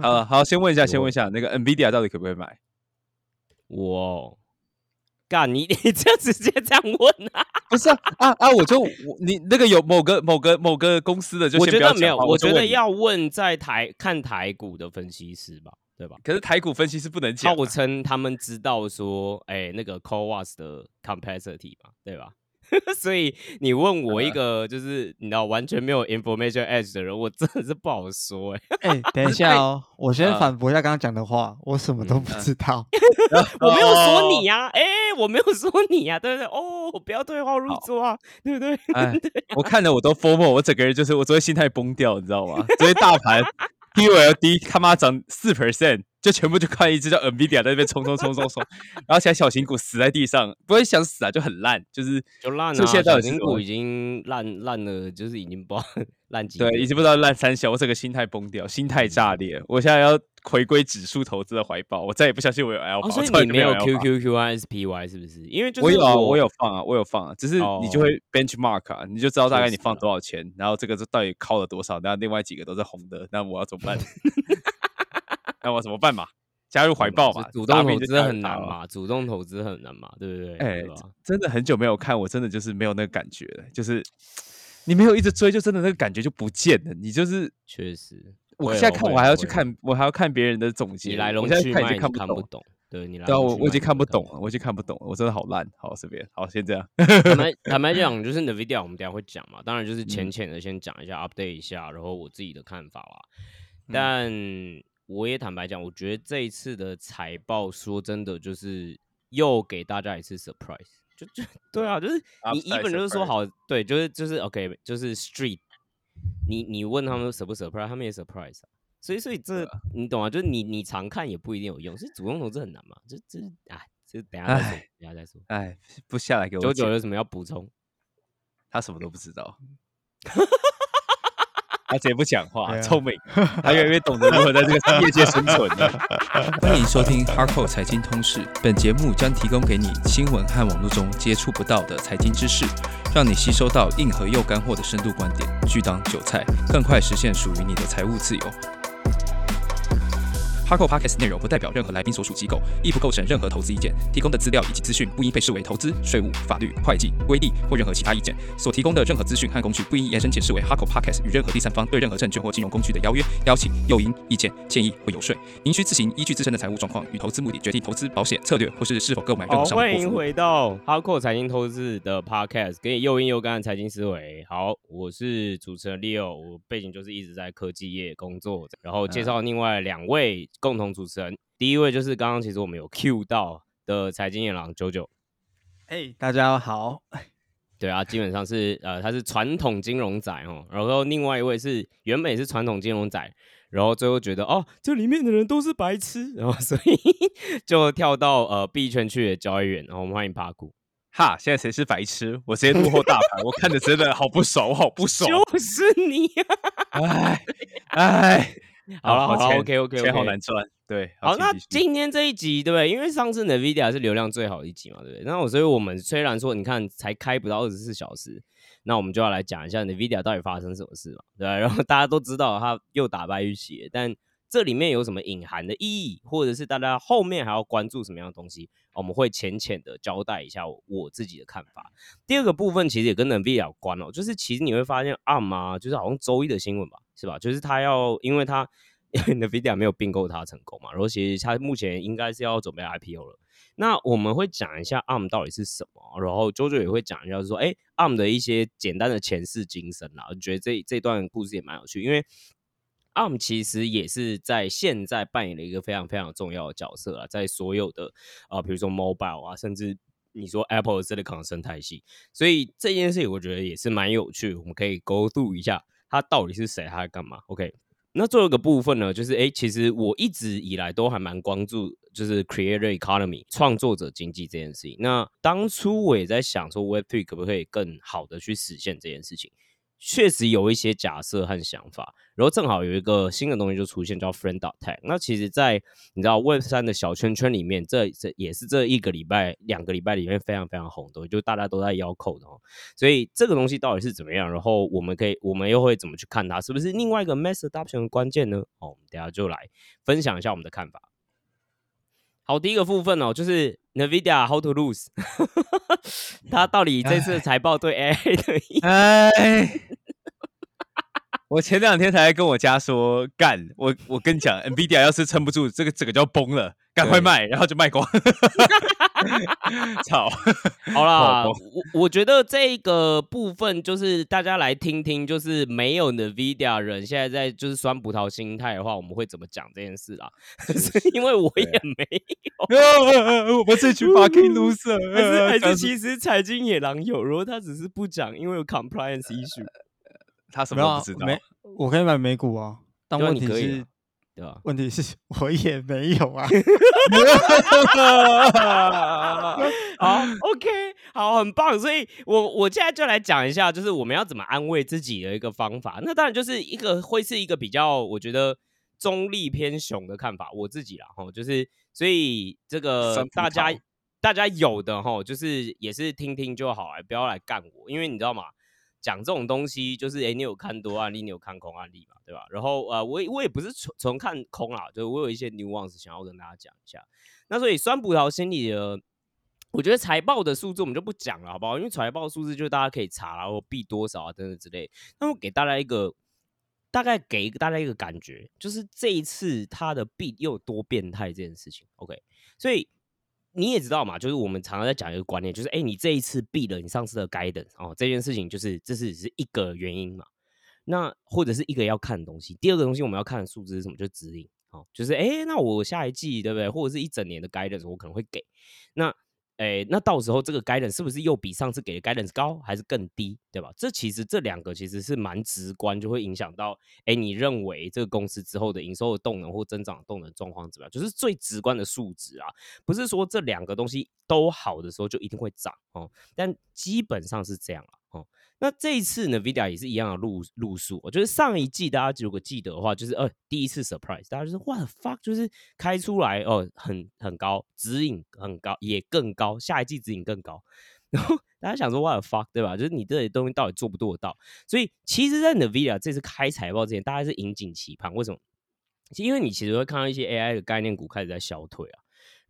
呃，好，先问一下，先问一下，那个 NVIDIA 到底可不可以买？我干你，你这样直接这样问啊？不是啊啊啊！我就我你那个有某个某个某个公司的，就我先不要觉得没有，我觉得要问在台看台股的分析师吧，对吧？可是台股分析师不能讲啊、号称他们知道说，哎、那个 CoWAS 的 capacity 嘛，对吧？所以你问我呃一个就是你知道完全没有 information edge 的人，我真的是不好说哎、哎、等一下哦，我先呃反驳一下刚刚讲的话，我什么都不知道。我没有说你哦。呀、哎、我没有说你呀、对不对？哦，不要对号入座啊，对不对？哎，我看了我都 formal，我整个人就是我昨天心态崩掉，你知道吗？昨天大盘 PULD 他妈涨四 percent，就全部就看一只叫 NVIDIA 在那边冲冲冲冲冲，然后其他小型股死在地上，不会想死啊，就很烂，就是就烂啊！这现在小型股已经烂烂了，就是已经不知道 烂几对，已经不知道烂三小，我整个心态崩掉，心态炸裂，我现在要回归指数投资的怀抱，我再也不相信我有 Alpha，、哦，所以我从来就你没有 QQQ 和 SPY 是不是？因为就是我有啊，我我有放啊，我有放啊，只是你就哦会 benchmark 啊，你就知道大概你放多少钱，然后这个是到底靠了多少，然后另外几个都是红的，那我要怎么办？那我怎么办嘛？加入怀抱嘛，主动投资。很难嘛，主动投资很难嘛，对不对？哎？真的很久没有看，我真的就是没有那个感觉了，就是你没有一直追，就真的那个感觉就不见了。你就是确实，我现在看我还要去看，我还要看别人的总结，你来龙去脉，看不懂。对你来对我我已经看不懂了，我已经看不懂了，我真的好烂。好，这边好，先这样。坦白 坦白讲，就是 NVIDIA 我们等下会讲嘛，当然就是嗯浅浅的先讲一下，update 一下，然后我自己的看法啦。嗯但我也坦白讲，我觉得这一次的财报，说真的，就是又给大家一次 surprise，就 就对啊，就是你 Upside even 就是说好，对，就是就是 OK，就是 street，你你问他们 sur 不 surprise，他们也 surprise 啊。所以，所以这你懂啊？就是你你常看也不一定有用，所以主动投资很难嘛。这这哎，这等下再说，等下再说。哎，不下来给我九九有什么要补充？他什么都不知道，他直接不讲话，聪明，他越来越懂得如何在这个业界生存了。欢迎收听 Hardcore 财经通识，本节目将提供给你新闻和网络中接触不到的财经知识，让你吸收到硬核又干货的深度观点，拒当韭菜，更快实现属于你的财务自由。Hardcore Podcast 内容不代表任何来宾所属机构，亦不构成任何投资意见。提供的资料以及资讯不应被视为投资、税务、法律、会计、规例或任何其他意见。所提供的任何资讯和工具不应延伸解释为 Hardcore Podcast 与任何第三方对任何证券或金融工具的邀约、邀请、诱因、意见、建议或游说。您需自行依据自身的财务状况与投资目的决定投资保险策略或是是否购买任，何商品。欢迎回到 Hardcore 财经投资的 Podcast，给你又硬又干的财经思维。好，我是主持人 Leo，我背景就是一直在科技业工作，然后介绍另外两位共同主持人。第一位就是刚刚其实我们有 Q 到的财经野狼九九，哎，大家好，对啊，基本上是呃他是传统金融仔哦，然后另外一位是原本也是传统金融仔，然后最后觉得哦这里面的人都是白痴，然后所以 就跳到呃币圈去的交易员，然后我们欢迎八股。哈，现在谁是白痴？我直接幕后大盘，我看着真的好不爽，我好不爽。就是你、啊。哎哎，好了好了，OK，OK，OK 钱好难赚。对，好，那今天这一集对不对？因为上次 NVIDIA 是流量最好的一集嘛，对不对？那我所以我们虽然说你看才开不到二十四小时，那我们就要来讲一下 NVIDIA 到底发生什么事嘛，对吧？然后大家都知道它又打败预期，但这里面有什么隐含的意义，或者是大家后面还要关注什么样的东西，我们会浅浅的交代一下我我自己的看法。第二个部分其实也跟 NVIDIA 有关哦，就是其实你会发现 ARM 啊，就是好像周一的新闻吧，是吧？就是他要因为他因为 NVIDIA 没有并购他成功嘛，然后其实他目前应该是要准备 IPO 了。那我们会讲一下 ARM 到底是什么，然后 JoJo 也会讲一下说，哎，ARM 的一些简单的前世今生啦，我觉得这这段故事也蛮有趣，因为 ARM 其实也是在现在扮演了一个非常非常重要的角色啊，在所有的啊，比如说 mobile 啊，甚至你说 Apple 的 Silicon 生态系，所以这件事情我觉得也是蛮有趣，我们可以 go through 一下他到底是谁，他在干嘛。OK，那最后一个部分呢，就是诶，其实我一直以来都还蛮关注，就是 creator economy 创作者经济这件事情。那当初我也在想说，Web Three 可不可以更好的去实现这件事情。确实有一些假设和想法，然后正好有一个新的东西就出现，叫 Friend Tag。那其实，在你知道 Web 三的小圈圈里面，这这也是这一个礼拜、两个礼拜里面非常非常红的，就大家都在要扣的哦。所以这个东西到底是怎么样？然后我们可以，我们又会怎么去看它？是不是另外一个 Mass Adoption 的关键呢？哦，我们等下就来分享一下我们的看法。好，第一个部分哦，就是 Nvidia How to Lose，它到底这次财报对 AI 的意？哎，我前两天才跟我家说，干，我我跟你讲，Nvidia 要是撑不住，这个整个就要崩了，赶快卖，然后就卖光。操！好啦，我我觉得这个部分就是大家来听听，就是没有 Nvidia 人现在在就是酸葡萄心态的话，我们会怎么讲这件事啦？因为我也没有，我们这群 fucking loser，还是还是其实财经野狼有，如果他只是不讲，因为有 compliance issue，他什么都不知道。没，我可以买美股啊，但问题是。对吧？问题是我也没有啊。好，OK，好，很棒。所以，我我现在就来讲一下，就是我们要怎么安慰自己的一个方法。那当然就是一个会是一个比较，我觉得中立偏雄的看法。我自己啦，哈，就是所以这个大家大家有的哈，就是也是听听就好，不要来干我，因为你知道吗？讲这种东西，就是哎，你有看多案例，你有看空案例嘛，对吧？然后呃，我我也不是纯纯看空啦，就我有一些 nuance 想要跟大家讲一下。那所以酸葡萄心理的，我觉得财报的数字我们就不讲了，好不好？因为财报数字就大家可以查，然后币多少啊等等之类。那我给大家一个大概给大家一个感觉，就是这一次它的币又多变态这件事情。OK，所以。你也知道嘛，就是我们常常在讲一个观念，就是哎，你这一次避了你上次的 guidance 哦，这件事情就是这是是一个原因嘛。那或者是一个要看的东西，第二个东西我们要看的数字是什么？就指引哦，就是哎，那我下一季对不对？或者是一整年的 guidance 我可能会给那。哎，那到时候这个 guidance 是不是又比上次给的 guidance 高，还是更低，对吧？这其实这两个其实是蛮直观，就会影响到哎，你认为这个公司之后的营收的动能或增长动能状况怎么样？就是最直观的数值啊，不是说这两个东西都好的时候就一定会涨哦，但基本上是这样了哦。那这一次呢，Vidia 也是一样的路路数。我觉得上一季大家如果记得的话，就是呃第一次 surprise，大家就是 what the fuck，就是开出来哦，很很高，指引很高，也更高，下一季指引更高。然后大家想说 what the fuck，对吧？就是你这些东西到底做不做得到？所以其实，在 Vidia 这次开财报之前，大家是引颈期盼。为什么？因为你其实会看到一些 AI 的概念股开始在消退啊。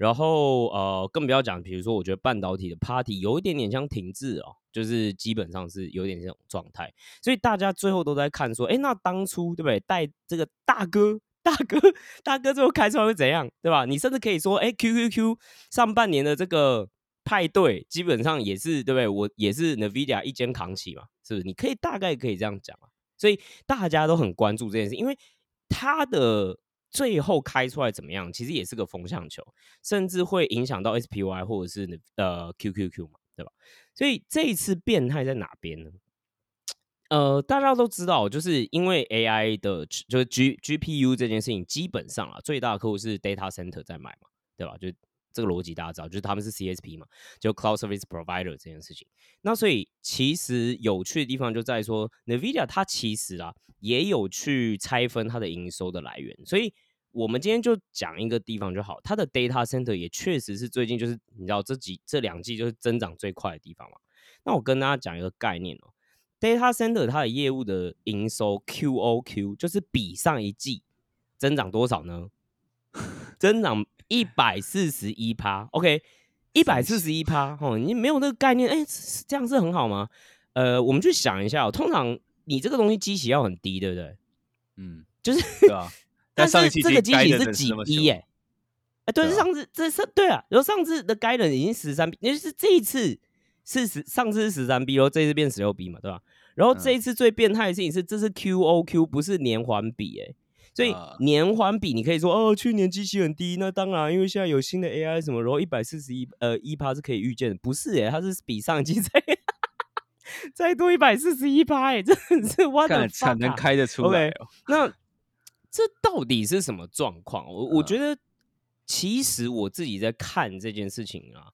然后呃，更不要讲，比如说，我觉得半导体的 party 有一点点像停滞哦，就是基本上是有点这种状态。所以大家最后都在看说，哎，那当初对不对？带这个大哥、大哥、大哥最后开出来会怎样，对吧？你甚至可以说，哎，Q Q Q 上半年的这个派对基本上也是对不对？我也是 Nvidia 一肩扛起嘛，是不是？你可以大概可以这样讲啊。所以大家都很关注这件事，因为他的。最后开出来怎么样？其实也是个风向球，甚至会影响到 SPY 或者是呃 QQQ 嘛，对吧？所以这一次变态在哪边呢？呃，大家都知道，就是因为 AI 的，就是 G GPU 这件事情，基本上啊，最大的客户是 Data Center 在买嘛，对吧？就这个逻辑大家知道，就是他们是 CSP 嘛，就 Cloud Service Provider 这件事情。那所以其实有趣的地方就在说，NVIDIA 它其实啊也有去拆分它的营收的来源。所以我们今天就讲一个地方就好，它的 Data Center 也确实是最近就是你知道这几这两季就是增长最快的地方嘛。那我跟大家讲一个概念哦，Data Center 它的业务的营收 QOQ 就是比上一季增长多少呢？增长。一百四十一趴，OK，一百四十一趴，哦，你没有那个概念，哎，这样是很好吗？呃，我们去想一下，通常你这个东西机器要很低，对不对？嗯，就是，对啊。但是这个机器是几低耶？哎，对，上次这是对啊，然后上次的 guidance 已经十三 B，也就是这一次是十，上次是十三 B，然后这次变十六 B 嘛，对吧？然后这一次最变态的事情是，这是 QOQ，不是年环比，哎。所以年环比，你可以说哦，去年机器很低，那当然，因为现在有新的 AI 什么，然后一百四十一呃一趴是可以预见的，不是诶，它是比上季 再再多一百四十一趴，哎，真的是我的 产能开得出来。那这到底是什么状况？我我觉得其实我自己在看这件事情啊，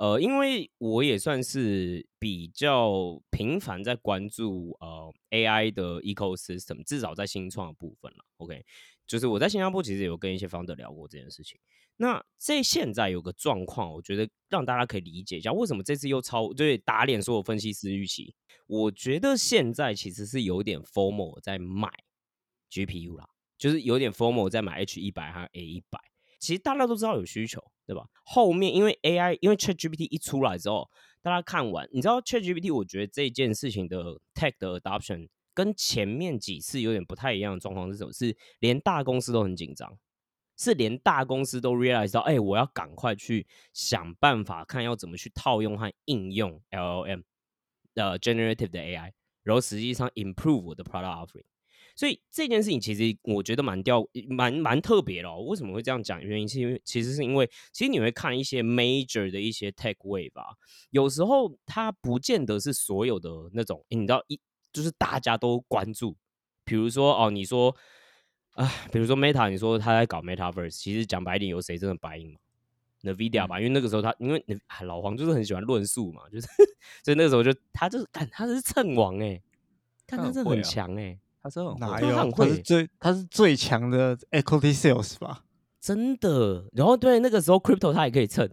呃，因为我也算是比较频繁在关注呃 AI 的 ecosystem，至少在新创的部分了。OK，就是我在新加坡其实有跟一些方 r 聊过这件事情。那这现在有个状况，我觉得让大家可以理解一下，为什么这次又超对打脸所有分析师预期。我觉得现在其实是有点 formal 在买 GPU 啦，就是有点 formal 在买 H 一百和 A 一百。其实大家都知道有需求，对吧？后面因为 AI，因为 ChatGPT 一出来之后，大家看完，你知道 ChatGPT，我觉得这件事情的 tech 的 adoption 跟前面几次有点不太一样的状况是什么？是连大公司都很紧张。是连大公司都 realize 到，哎，我要赶快去想办法，看要怎么去套用和应用 LLM 的 generative 的 AI，然后实际上 improve 我的 product offering。所以这件事情其实我觉得蛮吊，蛮蛮特别的。为什么会这样讲？原因是因为其实是因为，其实你会看一些 major 的一些 tech wave 吧，有时候它不见得是所有的那种，你知道一就是大家都关注，比如说哦，你说。啊，比如说 Meta，你说他在搞 MetaVerse，其实讲白点，有谁真的白印吗？Nvidia 吧，因为那个时候他，因为老黄就是很喜欢论述嘛，就是 所以那个时候就他就是，看他是蹭王哎，看他真的很强哎，他是很哪有？他是最他是最强的 Equity Sales 吧？真的。然后对那个时候 Crypto 他也可以蹭，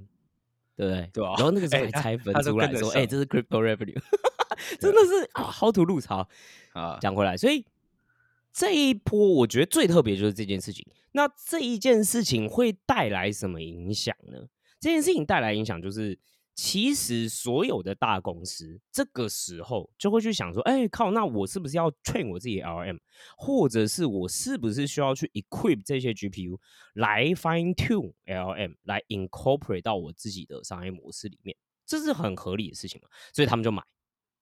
对不对？对然后那个时候 还拆分出来说，哎，这是 Crypto Revenue，真的是啊，好土路槽 啊。讲回来，所以。这一波我觉得最特别就是这件事情。那这一件事情会带来什么影响呢？这件事情带来影响就是，其实所有的大公司这个时候就会去想说：，哎，靠，那我是不是要 train 我自己 LM，或者是我是不是需要去 equip 这些 GPU 来 fine tune LM，来 incorporate 到我自己的商业模式里面？这是很合理的事情嘛？所以他们就买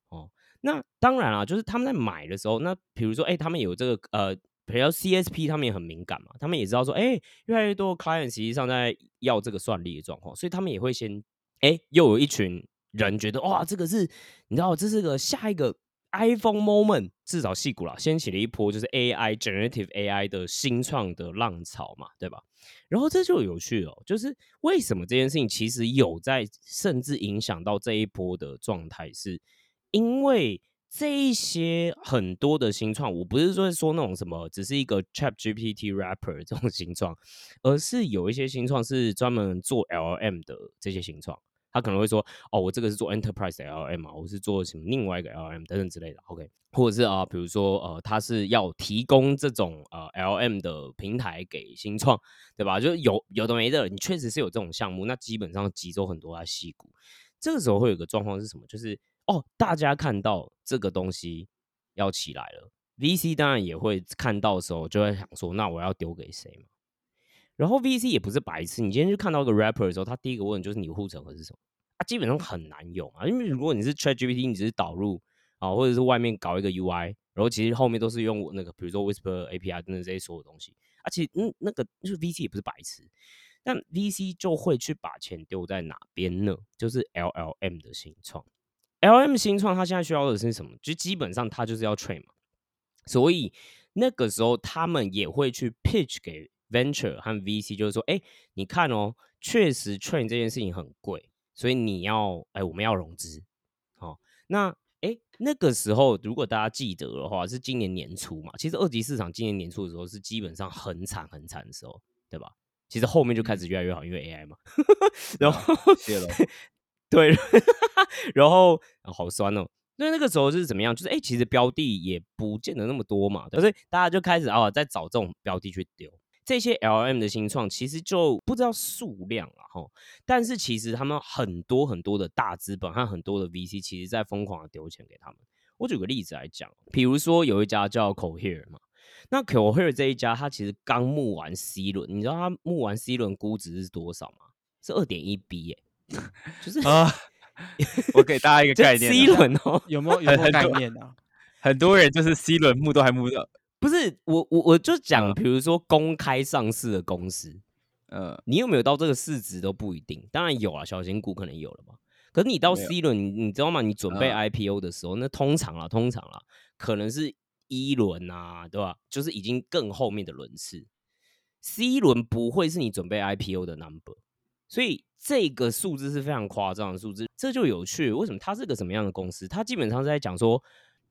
哦。那当然啊，就是他们在买的时候，那比如说，哎，他们有这个呃，比如 CSP，他们也很敏感嘛，他们也知道说，哎，越来越多 client 实际上在要这个算力的状况，所以他们也会先，哎，又有一群人觉得，哇，这个是，你知道，这是个下一个 iPhone moment，至少戏骨了，掀起了一波就是 AI generative AI 的新创的浪潮嘛，对吧？然后这就有趣了，就是为什么这件事情其实有在甚至影响到这一波的状态是。因为这一些很多的新创，我不是说说那种什么，只是一个 Chat GPT rapper 这种新创，而是有一些新创是专门做 LM 的这些新创，他可能会说，哦，我这个是做 Enterprise LM 啊，我是做什么另外一个 LM 等等之类的，OK，或者是啊，比如说呃，他是要提供这种呃 LM 的平台给新创，对吧？就是有有的没的，你确实是有这种项目，那基本上集中很多在细股，这个时候会有个状况是什么？就是哦，大家看到这个东西要起来了，VC 当然也会看到的时候，就会想说，那我要丢给谁嘛？然后 VC 也不是白痴，你今天去看到一个 rapper 的时候，他第一个问就是你护城河是什么？啊，基本上很难有啊，因为如果你是 ChatGPT，你只是导入啊，或者是外面搞一个 UI，然后其实后面都是用那个，比如说 Whisper API 等等这些所有东西，而且嗯，那个就是 VC 也不是白痴，但 VC 就会去把钱丢在哪边呢？就是 LLM 的新创。L M 新创，它现在需要的是什么？就基本上它就是要 train 嘛，所以那个时候他们也会去 pitch 给 venture 和 VC，就是说，哎，你看哦，确实 train 这件事情很贵，所以你要，哎，我们要融资，好，那，哎，那个时候如果大家记得的话，是今年年初嘛，其实二级市场今年年初的时候是基本上很惨很惨的时候，对吧？其实后面就开始越来越好，因为 AI 嘛 然后。对，然后好酸哦。那那个时候是怎么样？就是哎，其实标的也不见得那么多嘛，所以大家就开始啊，在找这种标的去丢。这些 L M 的新创其实就不知道数量了哈，但是其实他们很多很多的大资本和很多的 V C，其实在疯狂的丢钱给他们。我举个例子来讲，比如说有一家叫 Cohere 嘛，那 Cohere 这一家，它其实刚募完 C 轮，你知道它募完 C 轮估值是多少吗？是二点一 B 耶。就是啊，我给大家一个概念，C 轮哦，有没有有没有概念啊？很多人就是 C 轮募都还募不到，不是我我我就讲，比如说公开上市的公司，呃，你有没有到这个市值都不一定，当然有啊，小型股可能有了嘛。可是你到 C 轮，你你知道吗？你准备 IPO 的时候，那通常啊，通常啊，可能是一轮啊，对吧？就是已经更后面的轮次，C 轮不会是你准备 IPO 的 number。所以这个数字是非常夸张的数字，这就有趣。为什么它是个什么样的公司？它基本上是在讲说，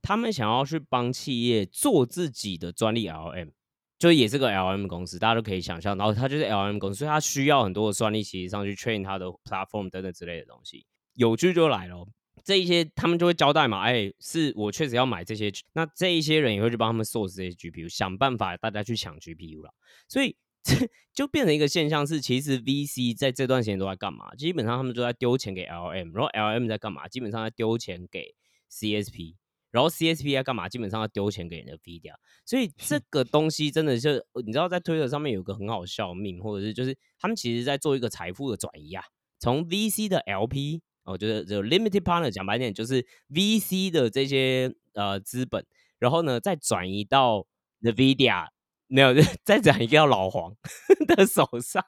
他们想要去帮企业做自己的专利 LM，就也是个 LM 公司，大家都可以想象。然后它就是 LM 公司，所以它需要很多的专利其实上去 train 它的 platform 等等之类的东西。有趣就来了，这一些他们就会交代嘛，哎，是我确实要买这些，那这一些人也会去帮他们 source 这些 GPU，想办法大家去抢 GPU 了。所以这 就变成一个现象是，其实 VC 在这段时间都在干嘛？基本上他们都在丢钱给 LM，然后 LM 在干嘛？基本上在丢钱给 CSP，然后 CSP 要干嘛？基本上要丢钱给人 NVIDIA。所以 这个东西真的是，你知道在推特上面有个很好笑命，或者是就是他们其实在做一个财富的转移啊，从 VC 的 LP。哦，就是就 limited partner 讲白点，就是 VC 的这些呃资本，然后呢再转移到 Nvidia，没有 再转移到老黄 的手上，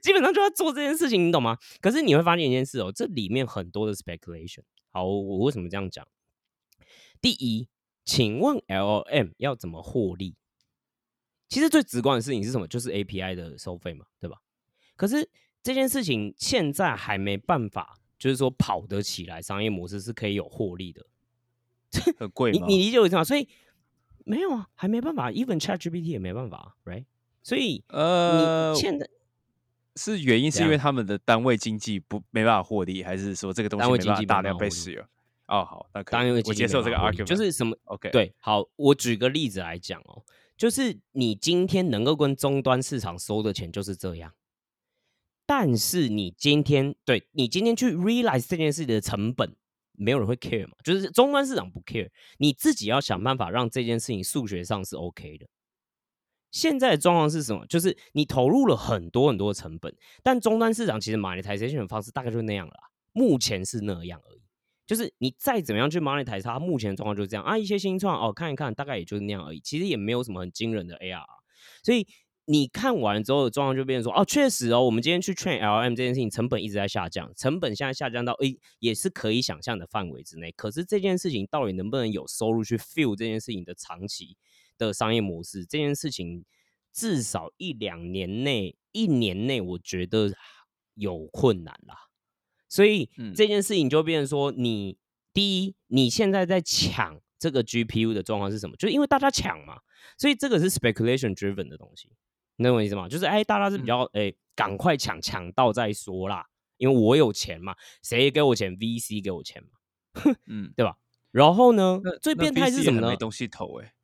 基本上就要做这件事情，你懂吗？可是你会发现一件事哦，这里面很多的 speculation。好，我为什么这样讲？第一，请问 LM 要怎么获利？其实最直观的事情是什么？就是 API 的收费嘛，对吧？可是这件事情现在还没办法。就是说跑得起来，商业模式是可以有获利的，很贵吗？你你理解我意思吗？所以没有啊，还没办法，even ChatGPT 也没办法，right？所以呃，现在是原因是因为他们的单位经济不没办法获利，还是说这个东西没办法大量被使用？哦，好，那当然我接受这个 argument，就是什么？OK，对，好，我举个例子来讲哦，就是你今天能够跟终端市场收的钱就是这样。但是你今天对你今天去 realize 这件事的成本，没有人会 care 嘛？就是终端市场不 care，你自己要想办法让这件事情数学上是 OK 的。现在的状况是什么？就是你投入了很多很多的成本，但终端市场其实 monetization 的方式大概就那样了。目前是那样而已。就是你再怎么样去 monetize 它，目前的状况就是这样啊。一些新创哦，看一看，大概也就是那样而已。其实也没有什么很惊人的 AR，所以。你看完之后的状况就变成说，哦，确实哦，我们今天去 train LM 这件事情成本一直在下降，成本现在下降到诶也是可以想象的范围之内。可是这件事情到底能不能有收入去 fill 这件事情的长期的商业模式？这件事情至少一两年内，一年内我觉得有困难啦。所以这件事情就变成说，你第一，你现在在抢这个 GPU 的状况是什么？就是因为大家抢嘛，所以这个是 speculation driven 的东西。你懂我意思吗？就是哎，大家是比较哎，赶快抢抢到再说啦，因为我有钱嘛，谁给我钱？VC 给我钱嘛，嗯，对吧？然后呢，最变态是什么呢？没东西投哎，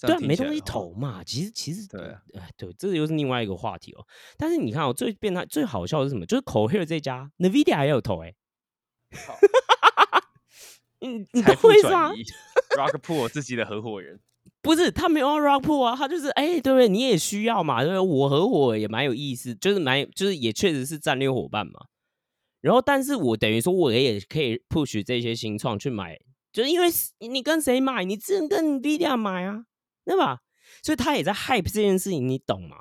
对啊，没东西投嘛。其实其实对，哎对，这又是另外一个话题哦。但是你看哦，最变态、最好笑的是什么？就是 Cohere 这家，Nvidia 还有投哎，嗯，财富转移，Rockpool 自己的合伙人。不是他没有 rock pool 啊，他就是哎，对不对？你也需要嘛，对不对？我合伙也蛮有意思，就是蛮就是也确实是战略伙伴嘛。然后，但是我等于说我也可以 push 这些新创去买，就是因为你跟谁买，你只能跟 Nvidia 买啊，对吧？所以他也在 hype 这件事情，你懂吗？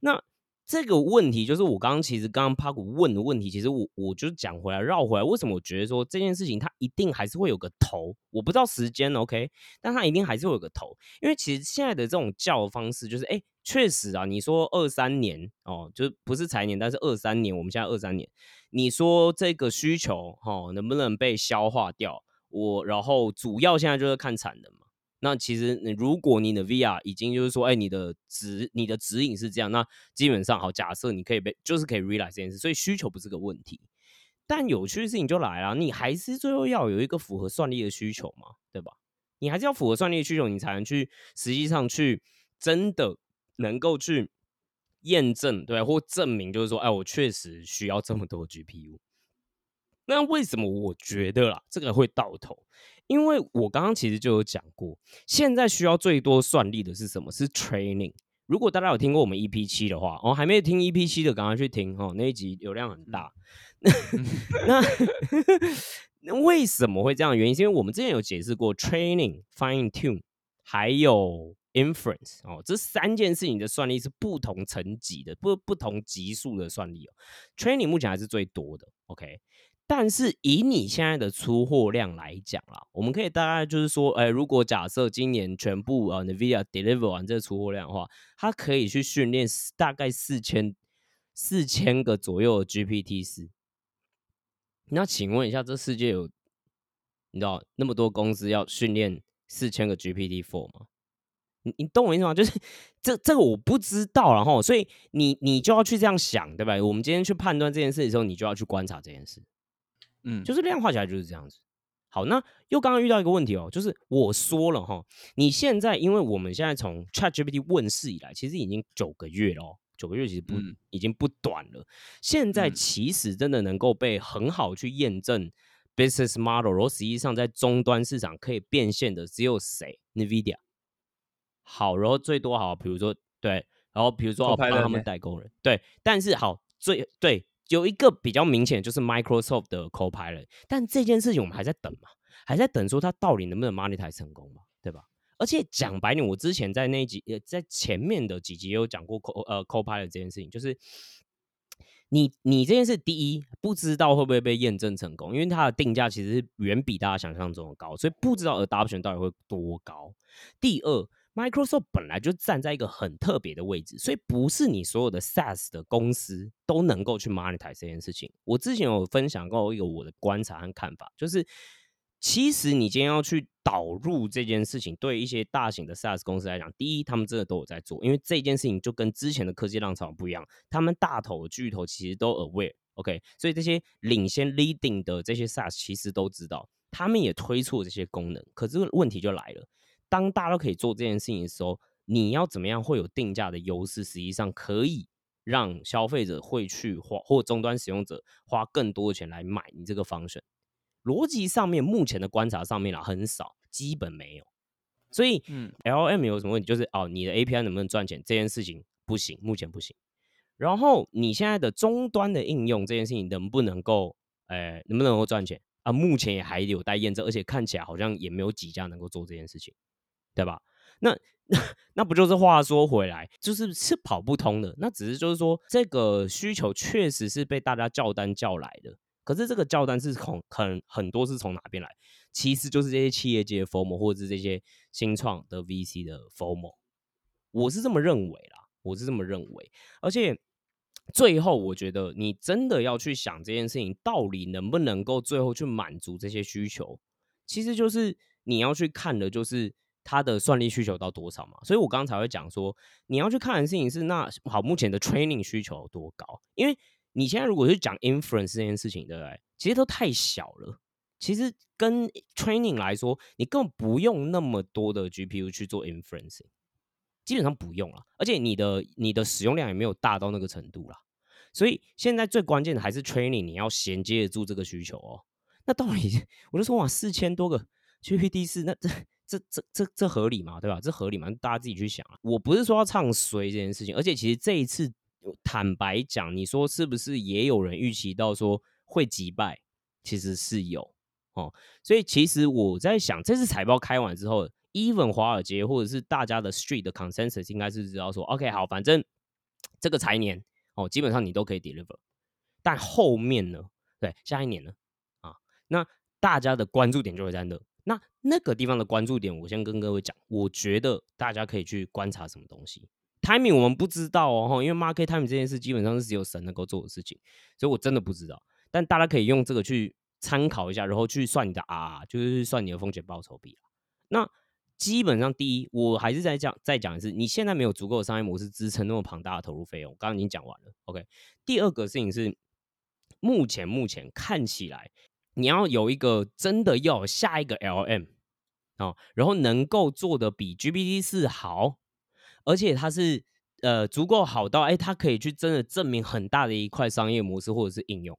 那。这个问题就是我刚刚其实刚刚帕古问的问题，其实我我就讲回来绕回来，为什么我觉得说这件事情它一定还是会有个头？我不知道时间，OK，但它一定还是会有个头，因为其实现在的这种教方式就是，哎，确实啊，你说二三年哦，就不是财年，但是二三年，我们现在二三年，你说这个需求哈能不能被消化掉？我然后主要现在就是看产能嘛。那其实，如果你的 VR 已经就是说，哎，你的指你的指引是这样，那基本上好，假设你可以被就是可以 realize 这件事，所以需求不是个问题。但有趣的事情就来了，你还是最后要有一个符合算力的需求嘛，对吧？你还是要符合算力的需求，你才能去实际上去真的能够去验证，对，或证明就是说，哎，我确实需要这么多 GPU。那为什么我觉得啦，这个会到头？因为我刚刚其实就有讲过，现在需要最多算力的是什么？是 training。如果大家有听过我们 EP 七的话，哦，还没有听 EP 七的，赶快去听哦，那一集流量很大。那那为什么会这样？原因是因为我们之前有解释过，training、fine tune 还有 inference 哦，这三件事情的算力是不同层级的，不不同级数的算力哦。training 目前还是最多的，OK。但是以你现在的出货量来讲啦，我们可以大概就是说，哎，如果假设今年全部呃 Nvidia deliver 完这个出货量的话，它可以去训练大概四千四千个左右的 GPT 四。那请问一下，这世界有你知道那么多公司要训练四千个 GPT four 吗？你你懂我意思吗？就是这这个我不知道，然后所以你你就要去这样想，对吧？我们今天去判断这件事的时候，你就要去观察这件事，嗯，就是量化起来就是这样子。好，那又刚刚遇到一个问题哦，就是我说了哈，你现在因为我们现在从 ChatGPT 问世以来，其实已经九个月了哦，九个月其实不、嗯已经不短了。现在嗯其实真的能够被很好去验证 business model，然后实际上在终端市场可以变现的只有谁？NVIDIA。好，然后最多好，比如说对，然后比如说哦帮他们代工人，对，但是好最对有一个比较明显的就是 Microsoft 的 Copilot，但这件事情我们还在等嘛，还在等说它到底能不能 monetize 成功嘛，对吧？而且讲白点，我之前在那一集呃在前面的几集也有讲过 Co 呃 Copilot 这件事情，就是你你这件事，第一不知道会不会被验证成功，因为它的定价其实是远比大家想象中的高，所以不知道 adoption 到底会多高。第二，Microsoft 本来就站在一个很特别的位置，所以不是你所有的 SaaS 的公司都能够去 monetize 这件事情。我之前有分享过一个我的观察和看法，就是其实你今天要去导入这件事情，对一些大型的 SaaS 公司来讲，第一，他们真的都有在做，因为这件事情就跟之前的科技浪潮不一样，他们大头巨头其实都 aware。OK，所以这些领先 leading 的这些 SaaS 其实都知道，他们也推出了这些功能。可是问题就来了，当大家都可以做这件事情的时候，你要怎么样会有定价的优势？实际上可以让消费者会去花，或终端使用者花更多的钱来买你这个 function。逻辑上面，目前的观察上面啦，很少，基本没有。所以，嗯 L M 有什么问题？就是哦，你的 API 能不能赚钱这件事情不行，目前不行。然后你现在的终端的应用这件事情能不能够，呃，能不能够赚钱啊？目前也还有待验证，而且看起来好像也没有几家能够做这件事情，对吧？那那不就是话说回来，就是是跑不通的。那只是就是说，这个需求确实是被大家叫单叫来的。可是这个叫单是从很很多是从哪边来？其实就是这些企业界的 FOMO，或者是这些新创的 VC 的 FOMO。我是这么认为啦，我是这么认为。而且最后，我觉得你真的要去想这件事情，到底能不能够最后去满足这些需求，其实就是你要去看的，就是它的算力需求到多少嘛。所以我刚才会讲说，你要去看的事情是那好，目前的 training 需求有多高？因为你现在如果是讲 inference 这件事情，对不对？其实都太小了。其实跟 training 来说，你根本不用那么多的 GPU 去做 inferencing，基本上不用了。而且你的你的使用量也没有大到那个程度啦。所以现在最关键的还是 training，你要衔接得住这个需求哦。那到底 我就说哇，四千多个 GPT 四，那这这这这这合理吗？对吧？这合理吗？大家自己去想啊。我不是说要唱衰这件事情，而且其实这一次坦白讲，你说是不是也有人预期到说会击败？其实是有哦。所以其实我在想，这次财报开完之后，even 华尔街或者是大家的 street 的 consensus 应该是知道说，OK，好，反正这个财年哦，基本上你都可以 deliver。但后面呢？对，下一年呢？啊，那大家的关注点就会在那。那那个地方的关注点，我先跟各位讲，我觉得大家可以去观察什么东西。timing 我们不知道哦，因为 market timing 这件事基本上是只有神能够做的事情，所以我真的不知道。但大家可以用这个去参考一下，然后去算你的 R，就是算你的风险报酬比那基本上，第一，我还是在讲再讲一次，你现在没有足够的商业模式支撑那么庞大的投入费用，刚刚已经讲完了。OK，第二个事情是，目前目前看起来，你要有一个真的要有下一个 LM 哦，然后能够做的比 GPT 四好，而且它是呃足够好到哎，它可以去真的证明很大的一块商业模式或者是应用。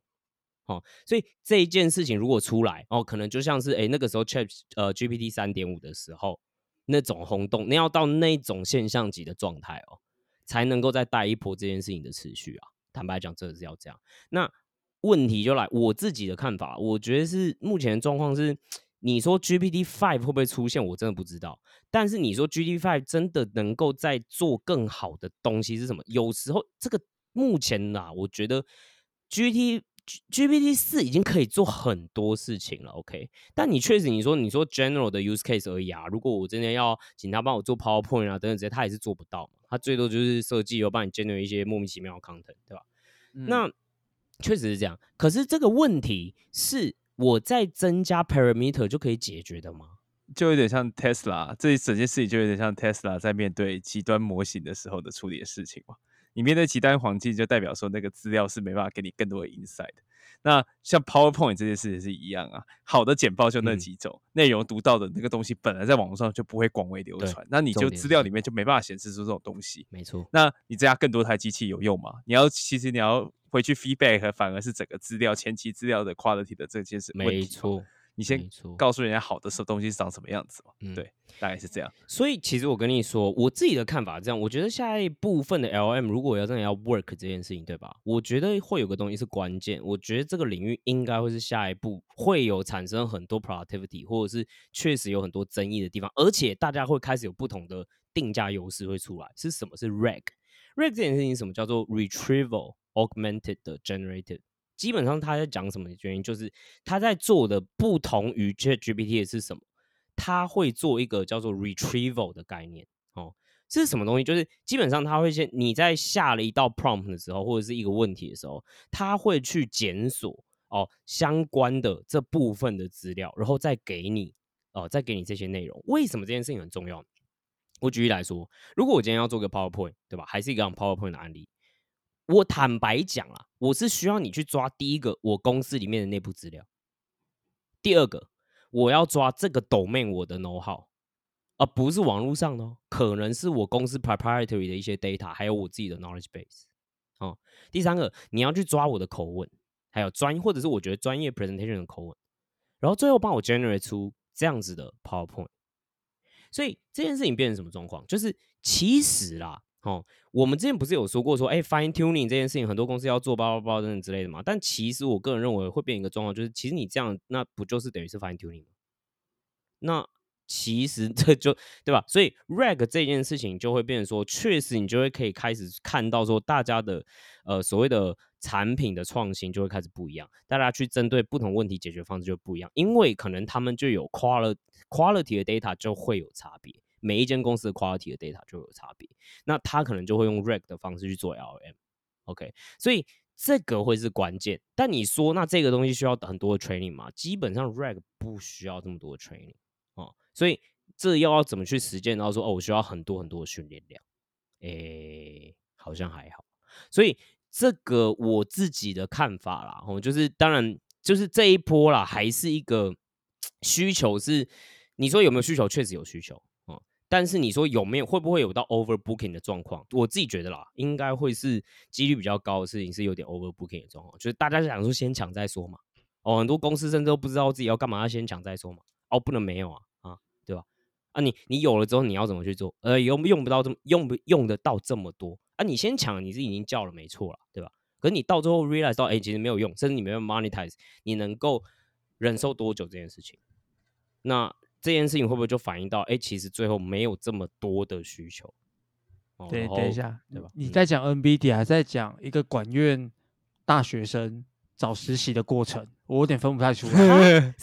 哦，所以这一件事情如果出来哦，可能就像是哎那个时候 Chat 呃 GPT 三点五的时候那种轰动，那要到那种现象级的状态哦，才能够再带一波这件事情的持续啊。坦白讲，真的是要这样。那问题就来，我自己的看法，我觉得是目前的状况是，你说 GPT five 会不会出现，我真的不知道。但是你说 GPT five 真的能够再做更好的东西是什么？有时候这个目前呐、我觉得 GT GPT 四已经可以做很多事情了，OK？但你确实你说你说 general 的 use case 而已啊。如果我真的要请他帮我做 PowerPoint 啊等等这些，他也是做不到嘛。他最多就是设计，有帮你 generate 一些莫名其妙的 content，对吧？那确实是这样，可是这个问题是我在增加 parameter 就可以解决的吗？就有点像 Tesla 这一整件事情，就有点像 Tesla 在面对极端模型的时候的处理的事情嘛。你面对极端环境，就代表说那个资料是没办法给你更多的 insight 的。那像 PowerPoint 这件事情是一样啊，好的简报就那嗯几种，内容读到的那个东西本来在网络上就不会广为流传，那你就资料里面就没办法显示出这种东西。没错，那你增加更多台机器有用吗？你要其实你要回去 feedback，反而是整个资料前期资料的 quality 的这件事。没错，你先告诉人家好的时候东西是长什么样子嘛？嗯对，大概是这样。所以其实我跟你说，我自己的看法是这样，我觉得下一部分的 LM 如果要真的要 work 这件事情，对吧？我觉得会有个东西是关键，我觉得这个领域应该会是下一步会有产生很多 productivity，或者是确实有很多争议的地方，而且大家会开始有不同的定价优势会出来。是什么？是 RAG？RAG 这件事情什么叫做 retrieval augmented generated？基本上他在讲什么的原因，就是他在做的不同于 ChatGPT 的是什么？他会做一个叫做 retrieval 的概念哦，这是什么东西？就是基本上他会先你在下了一道 prompt 的时候，或者是一个问题的时候，他会去检索哦相关的这部分的资料，然后再给你哦再给你这些内容。为什么这件事情很重要？我举例来说，如果我今天要做个 PowerPoint，对吧？还是一个 PowerPoint 的案例，我坦白讲啦，我是需要你去抓第一个我公司里面的内部资料，第二个我要抓这个 domain 我的 know how，而不是网络上的、可能是我公司 proprietary 的一些 data，还有我自己的 knowledge base。哦，第三个你要去抓我的口吻，还有专或者是我觉得专业 presentation 的口吻，然后最后帮我 generate 出这样子的 PowerPoint。所以这件事情变成什么状况？就是其实啦，哦，我们之前不是有说过说，哎，fine tuning 这件事情，很多公司要做包包包等等之类的嘛。但其实我个人认为会变一个状况，就是其实你这样，那不就是等于是 fine tuning 吗？那其实这就对吧？所以 rag 这件事情就会变成说，确实你就会可以开始看到说，大家的呃所谓的产品的创新就会开始不一样，大家去针对不同问题解决方式就不一样，因为可能他们就有 quality quality 的 data 就会有差别，每一间公司的 quality 的 data 就有差别，那他可能就会用 rag 的方式去做 LM，OK，、所以这个会是关键。但你说那这个东西需要很多 training 吗？基本上 rag 不需要这么多 training 哦，所以这要要怎么去实践到说哦，我需要很多很多的训练量，诶，好像还好。所以这个我自己的看法啦，哦，就是当然就是这一波啦，还是一个 需求是，你说有没有需求？确实有需求，但是你说有没有会不会有到 overbooking 的状况？我自己觉得啦，应该会是几率比较高的事情，是有点 overbooking 的状况，就是大家想说先抢再说嘛。哦，很多公司甚至都不知道自己要干嘛，要先抢再说嘛。哦，不能没有啊啊，对吧？啊你，你有了之后你要怎么去做？呃，用用不到这么用不用得到这么多啊？你先抢，你是已经叫了没错了，对吧？可是你到最后 realize 到，哎、其实没有用，甚至你没有 monetize，你能够忍受多久这件事情？那这件事情会不会就反映到，哎、其实最后没有这么多的需求？哦对，等一下，对吧？嗯你在讲 NVIDIA，还在讲一个管院大学生找实习的过程，我有点分不太出来。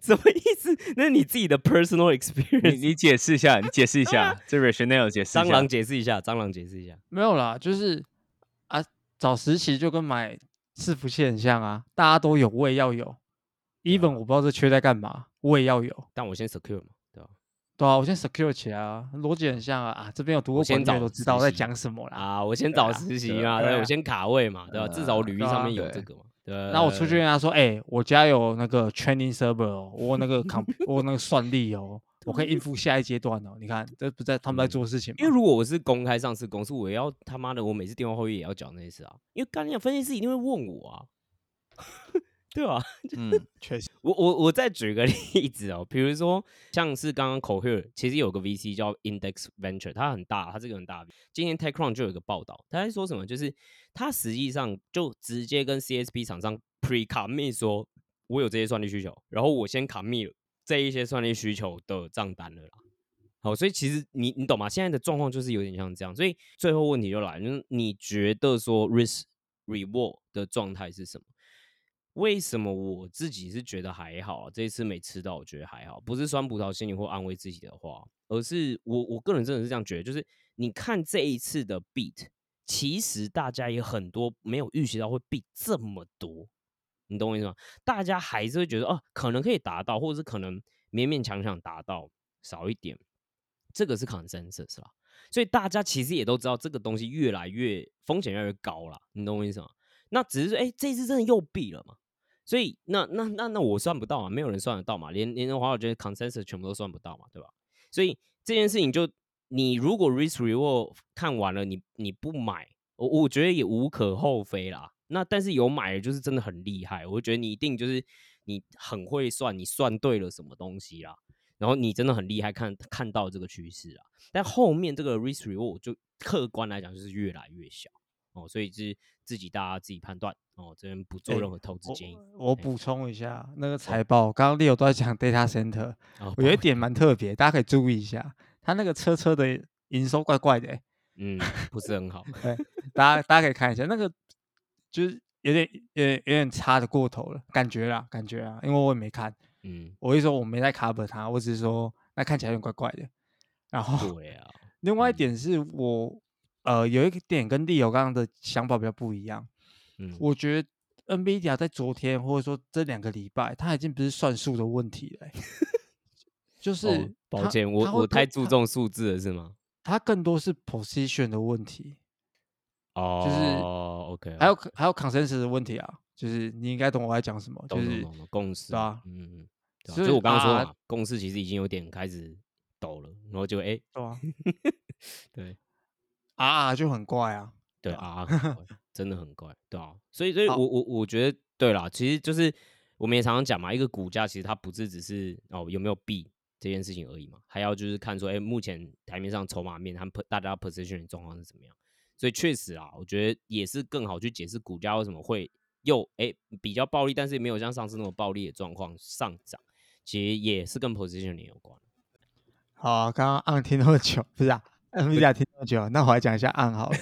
什么意思？那是你自己的 personal experience。你解释一下，你解释一下，这 rationale 解释。蟑螂解释一下，蟑螂解释一下。没有啦，就是啊，找实习就跟买伺服器很像啊，大家都有，我也要有。Even 我不知道这缺在干嘛，我也要有。但我先 secure 嘛，对吧？对啊，我先 secure 起来啊，逻辑很像啊啊，这边有读过先找院都知道在讲什么啦。啊，我先找啊实习嘛，对我先卡位嘛，对吧？至少我履历上面有这个嘛。对，那我出去跟他说，哎、我家有那个 training server 哦，我那个 comp，我那个算力哦，我可以应付下一阶段哦。你看，这不在他们在嗯做事情吗？因为如果我是公开上市公司，我也要他妈的，我每次电话会议也要讲那些事啊，因为刚你讲分析师一定会问我啊，对吧？嗯，确实，我我我再举个 例子哦，比如说像是刚刚 Cohere，其实有个 VC 叫 Index Venture，它很大，它这个很大。今天 TechCrunch 就有一个报道，他在说什么？就是他实际上就直接跟 CSP 厂商 pre commit 说，我有这些算力需求，然后我先 commit 了这一些算力需求的账单了啦。好，所以其实你你懂吗？现在的状况就是有点像这样，所以最后问题就来了，就是你觉得说 risk reward 的状态是什么？为什么我自己是觉得还好？这一次没吃到，我觉得还好，不是酸葡萄心理或安慰自己的话，而是我我个人真的是这样觉得，就是你看这一次的 beat，其实大家也很多没有预习到会 beat 这么多，你懂我意思吗？大家还是会觉得哦，可能可以达到，或者是可能勉勉强强达到少一点，这个是 consensus 啦。所以大家其实也都知道这个东西越来越风险越来越高了，你懂我意思吗？那只是说，哎，这次真的又毙了嘛？所以那那那那我算不到嘛，没有人算得到嘛，连连华尔街 consensus 全部都算不到嘛，对吧？所以这件事情就你如果 risk reward 看完了，你你不买，我我觉得也无可厚非啦。那但是有买的就是真的很厉害，我觉得你一定就是你很会算，你算对了什么东西啦，然后你真的很厉害，看看到这个趋势啊。但后面这个 risk reward 就客观来讲就是越来越小哦，所以是自己大家自己判断。哦，这边不做任何投资建议。我补充一下，那个财报，刚刚 Leo 都在讲 data center，我有一点蛮特别，大家可以注意一下，他那个车车的营收怪怪的，嗯，不是很好。对，大家大家可以看一下，那个就是有点有点有点差的过头了，感觉啦，感觉啊，因为我也没看，嗯，我一说我没在 cover 它，我只是说那看起来有点怪怪的。然后，对啊，另外一点是我呃有一个点跟利友刚刚的想法比较不一样。我觉得 NVIDIA 在昨天或者说这两个礼拜，它已经不是算数的问题了，就 是抱歉，我我太注重数字了，是吗？它更多是 position 的问题，哦，就是 OK，还有还有 consensus 的问题啊，就是你应该懂我在讲什么，就是共识，对啊，嗯，所以我刚刚说嘛，共识其实已经有点开始抖了，然后就哎，对啊，对啊就很怪啊，对啊。真的很怪，对啊，所以，所以我我我觉得，对啦，其实就是我们也常常讲嘛，一个股价其实它不是只是哦有没有币这件事情而已嘛，还要就是看说，哎，目前台面上筹码面，他们大家 position 的状况是怎么样。所以确实啊，我觉得也是更好去解释股价为什么会又哎比较暴力，但是也没有像上次那种暴力的状况上涨，其实也是跟 position 有关。好，刚刚按听那么久，不是啊？NVIDIA 听那么久，那我来讲一下暗好了，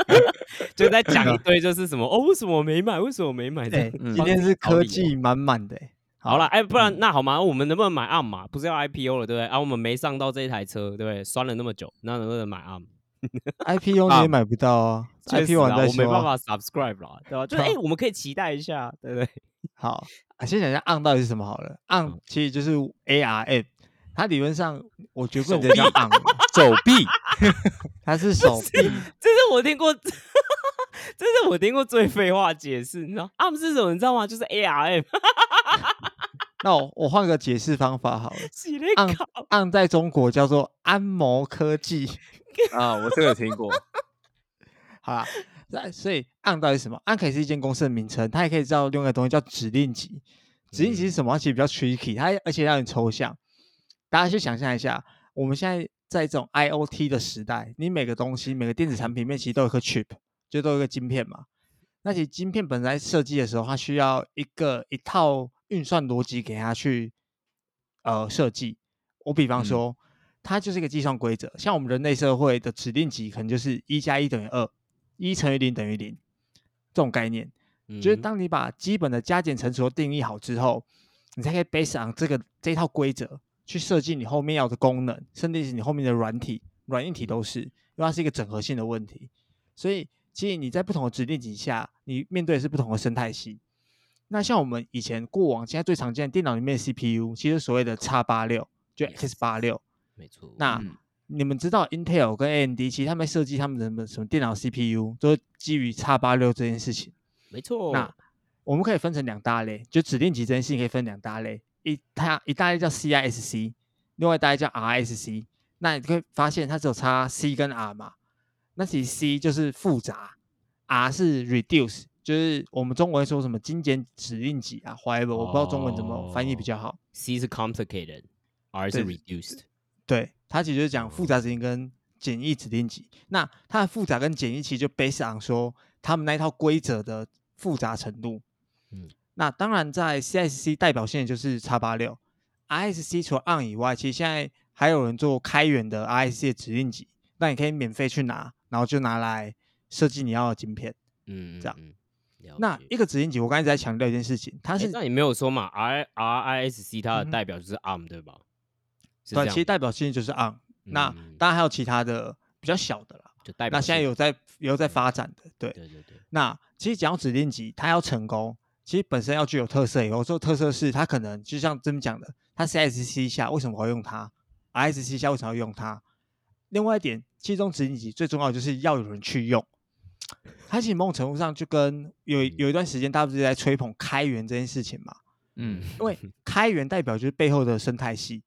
就在讲一堆，就是什么 哦？为什么我没买？为什么我没买？对，今天是科技满满的。好了，哎，不然那好吗？我们能不能买 ARM 嘛？不是要 IPO 了，对不对？啊，我们没上到这一台车，对不对？酸了那么久，那能不能买 ARM？IPO 你也买不到啊！IPO 完再说。我没办法 subscribe 了，对吧？就哎，我们可以期待一下，对不对？好，先讲一下 ARM 到底是什么好了。ARM 其实就是 ARM。它理论上，我觉得不能叫 arm，手臂，它是手臂。这是我听过，这是我听过最废话解释。你知道 arm 是什么？你知道吗？就是 ARM。那我我换个解释方法好了。arm arm 在中国叫做安谋科技 啊，我这个有听过。好啦，那所以 arm 到底什么？arm 可以是一间公司的名称，它也可以叫另外一个东西叫指令集。指令集是什么？它其实比较 tricky，它而且要很抽象。大家去想象一下，我们现在在这种 IOT 的时代，你每个东西、每个电子产品面其实都有个 chip，就都有个晶片嘛。那其实晶片本来设计的时候，它需要一个一套运算逻辑给它去呃设计。我比方说，它就是一个计算规则，像我们人类社会的指令集，可能就是一加一等于二，一乘以零等于零这种概念。就是当你把基本的加减乘除定义好之后，你才可以 base on 这个这一套规则。去设计你后面要的功能，甚至是你后面的软体、软硬体都是，因为它是一个整合性的问题。所以，其实你在不同的指令集下，你面对的是不同的生态系。那像我们以前过往现在最常见电脑里面的 CPU，其实所谓的叉八六，就 X 八六，没错。那你们知道 Intel 跟 AMD 其实他们设计他们的什么电脑 CPU 都是基于叉八六这件事情。没错。那我们可以分成两大类，就指令集这件事情可以分两大类。一它一大类叫 CISC，另外一大类叫 RSC。那你可以发现它只有差 C 跟 R 嘛？那其实 C 就是复杂，R 是 reduce，就是我们中文说什么精简指令集啊，whatever，我不知道中文怎么翻译比较好。C 是 complicated，R 是 reduced。对，它其实就是讲复杂指令跟简易指令集。那它的复杂跟简易其实就 based on 说他们那一套规则的复杂程度。嗯。那当然，在 CSC 代表线就是叉八六，ISC 除了 on 以外，其实现在还有人做开源的 ISC 的指令集，那你可以免费去拿，然后就拿来设计你要的晶片，嗯，这样。那一个指令集，我刚才在强调一件事情，它是那你没有说嘛？R RISC 它的代表就是 ARM 对吧？对，其实代表性就是 ARM。那当然还有其他的比较小的啦，就代表那现在有在有在发展的，对。对对对，那其实讲到指令集，它要成功，其实本身要具有特色。有时候特色是它可能就像这么讲的，它 CSC 下为什么我要用它？RSC 下为什么要用它？另外一点，其中指令集最重要的就是要有人去用。它其实某种程度上就跟有有一段时间大家不是在吹捧开源这件事情嘛？嗯，因为开源代表就是背后的生态系。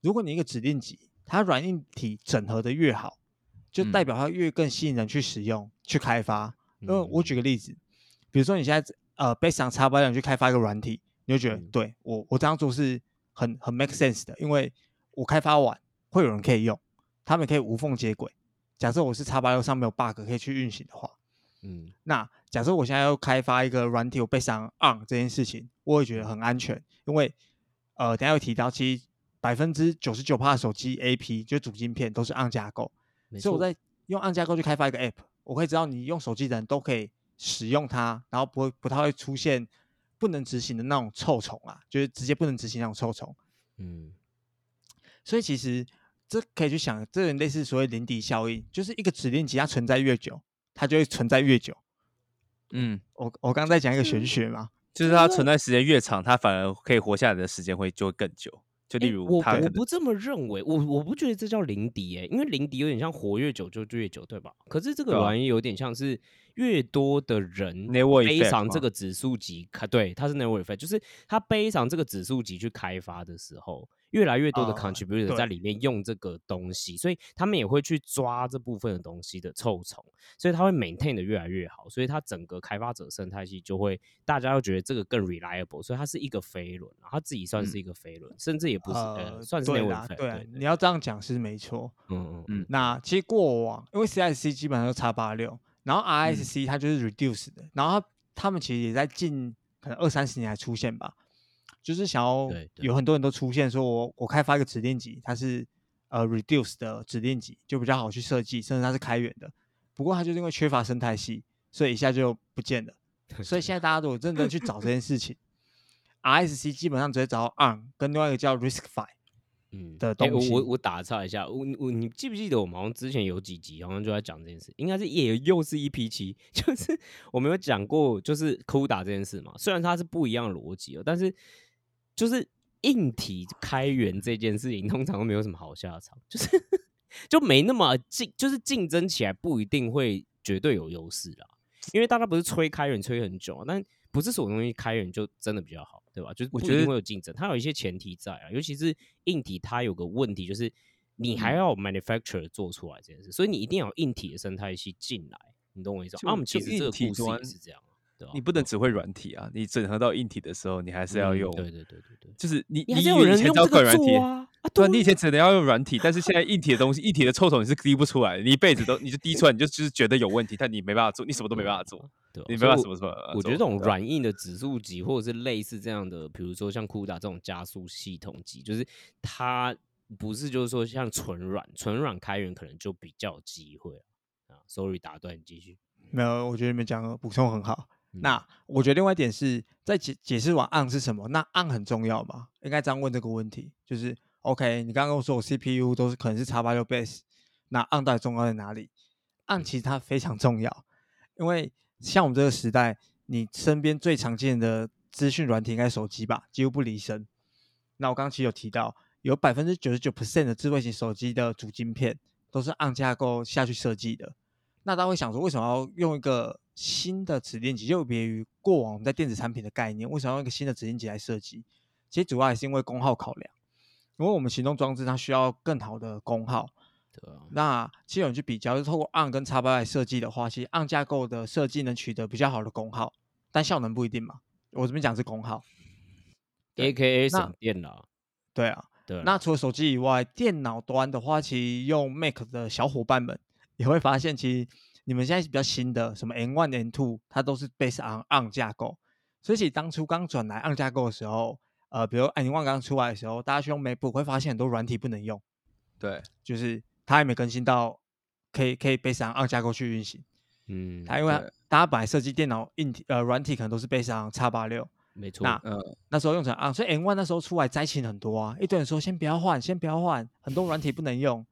如果你一个指令集，它软硬体整合的越好，就代嗯表它越更吸引人去使用、去开发。因为我嗯举个例子，比如说你现在呃 Base 上叉八两去开发一个软体，你就觉得、嗯。对我我这样做是很很 make sense 的，因为我开发完会有人可以用，他们可以无缝接轨。假设我是叉八六上面有 bug 可以去运行的话，嗯。那假设我现在要开发一个软体，我被上 on 这件事情，我也觉得很安全，因为呃，等下有提到，其实百分之九十九的手机 AP 就是主晶片都是 on 架构，所以我在用 on 架构去开发一个 app，我可以知道你用手机的人都可以使用它，然后不会不太会出现不能执行的那种臭虫啊，就是直接不能执行那种臭虫。嗯所以其实这可以去想，这有点类似所谓零底效应，就是一个指令集它存在越久，它就会存在越久。嗯，我我刚刚在讲一个玄学嘛，就是它存在时间越长，它反而可以活下来的时间会就会更久。就例如我我不这么认为，我我不觉得这叫零底诶，因为零底有点像活越久就越久，对吧？可是这个玩意有点像是越多的人背上这个指数级开，对，它是 network effect，就是它背上这个指数级去开发的时候，越来越多的呃 contributor 在里面用这个东西，所以他们也会去抓这部分的东西的臭虫，所以它会 maintain 的越来越好，所以它整个开发者生态系就会大家会觉得这个更 reliable，所以它是一个飞轮，啊它自己算是一个飞轮，甚至也不是算是对 network 啦，对你要这。样讲是没错。嗯嗯嗯。那其实过往因为 CIC 基本上都叉八六，然后嗯。RSC 它就是 reduce 的，然后它他们其实也在近可能二三十年才出现吧，就是想要有很多人都出现说我我开发一个指令集，它是呃 reduce 的指令集，就比较好去设计，甚至它是开源的。不过它就是因为缺乏生态系，所以一下就不见了。所以现在大家如果认真去找这件事情，RSC 基本上直接找到 on 跟另外一个叫 RiskFi。嗯的东西我我打岔一下，我我你记不记得我们好像之前有几集好像就在讲这件事，应该是也又是一批七，就是我们有讲过就是抠打这件事嘛，虽然它是不一样的逻辑哦，但是就是硬体开源这件事情通常都没有什么好下场，就是就没那么竞，就是竞争起来不一定会绝对有优势啦，因为大家不是吹开源吹很久啊，但不是所有东西开源就真的比较好，对吧？就是不一定我觉得会有竞争，它有一些前提在啊，尤其是硬体，它有个问题就是你还嗯。要 manufacturer 做出来这件事，所以你一定要有硬体的生态系进来，你懂我意思啊，我们其实这个故事也是这样啊，对吧？你不能只会软体啊，你整合到硬体的时候，你还是要嗯用，对对对对对，就是你你还以前是有人用只要搞软体这个做，啊，啊，对你以前只能要用软体，但是现在硬体的东西，硬体的臭虫你是滴不出来，你一辈子都你就滴出来，你就就是觉得有问题，但你没办法做，你什么都没办法做，你没办法什么什么我觉得这种软硬的指数级，或者是类似这样的，比如说像酷达这种加速系统级，就是它不是就是说像纯软，纯软开源可能就比较有机会啊。啊 Sorry，打断你继续。没有，我觉得你们讲的补充很好。嗯那我觉得另外一点是在解解释完 on 是什么，那 on 很重要嘛？应该这样问这个问题，就是 OK，你刚刚跟我说我 CPU 都是可能是叉八六 base，那 on 到底重要在哪里？on 其实它非常重要，因为像我们这个时代，你身边最常见的资讯软体应该是手机吧，几乎不离身。那我刚刚其实有提到，有百分之九十九 percent 的智慧型手机的主晶片都是 on 架构下去设计的。那大家会想说，为什么要用一个新的指令集，就有别于过往我们在电子产品的概念，为什么要用一个新的指令集来设计？其实主要还是因为功耗考量，因为我们行动装置它需要更好的功耗。对啊，那其实有人去比较，就是透过 ARM 跟 x 八来设计的话，其实 ARM 架构的设计能取得比较好的功耗，但效能不一定嘛。我这边讲是功耗，A K A 那省电脑。对啊。对啊，那除了手机以外，电脑端的话，其实用 Mac 的小伙伴们也会发现，其实你们现在比较新的什么 N One、N Two，它都是 based on ARM 架构。所以其实当初刚转来 ARM 架构的时候，呃，比如 N One 刚出来的时候，大家去用 MacBook 会发现很多软体不能用，对，就是它还没更新到可以可以 based on ARM 架构去运行。嗯，它因为对大家本来设计电脑硬体呃软体可能都是 based on x 八六，没错。那呃，那时候用成 ARM，所以 N One 那时候出来灾情很多啊，一堆人说先不要换，先不要换，很多软体不能用。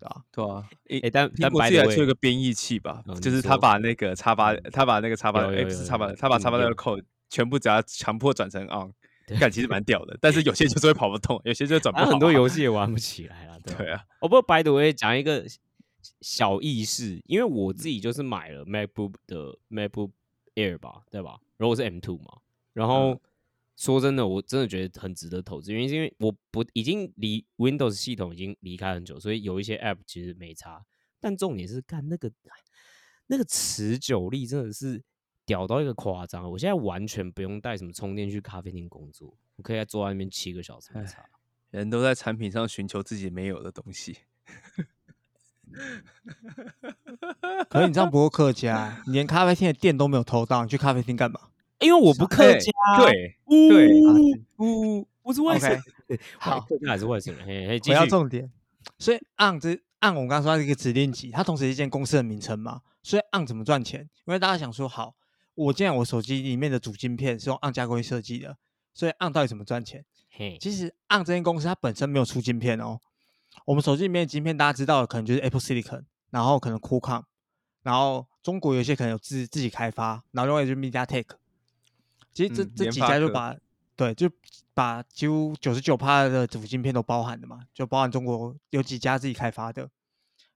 对吧？对啊，诶哎，但苹但果自己还出一个编译器吧，就是他把那个叉八，他把那个叉八，哎，不是叉八，他把叉八那个应用 code 全部只要强迫转成 on，感其实蛮屌的，但是有些就是会跑不动，有些就转不好啊。很多游戏也玩不起来了，对啊，哦，不过 by the way，讲一个小意识，因为我自己就是买了 MacBook 的 MacBook Air 吧，对吧？然后我是 M2 嘛，然后、嗯说真的，我真的觉得很值得投资，原因是因为我不已经离 Windows 系统已经离开很久，所以有一些 App 其实没差，但重点是干那个那个持久力真的是屌到一个夸张，我现在完全不用带什么充电去咖啡厅工作，我可以在坐在那边七个小时没差。人都在产品上寻求自己没有的东西。可是你这样不够客家，你连咖啡厅的店都没有偷到，你去咖啡厅干嘛？因为我不客哎家，对呜对呜，我是外省 好客家还是外省人，嘿嘿，继回到。重点，所以 on 这 on 我们刚刚说它是一个指令集，它同时是一间公司的名称嘛。所以 on 怎么赚钱？因为大家想说，好，我既然我手机里面的主晶片是用 on 加工业设计的，所以 on 到底怎么赚钱？嘿，其实 on 这间公司它本身没有出晶片哦。我们手机里面的晶片大家知道的可能就是 Apple Silicon，然后可能 Qualcomm，然后中国有些可能有自自己开发，然后另外就是 MediaTek。其实这、嗯这几家就把对，就把几乎九十九趴的主晶片都包含的嘛，就包含中国有几家自己开发的。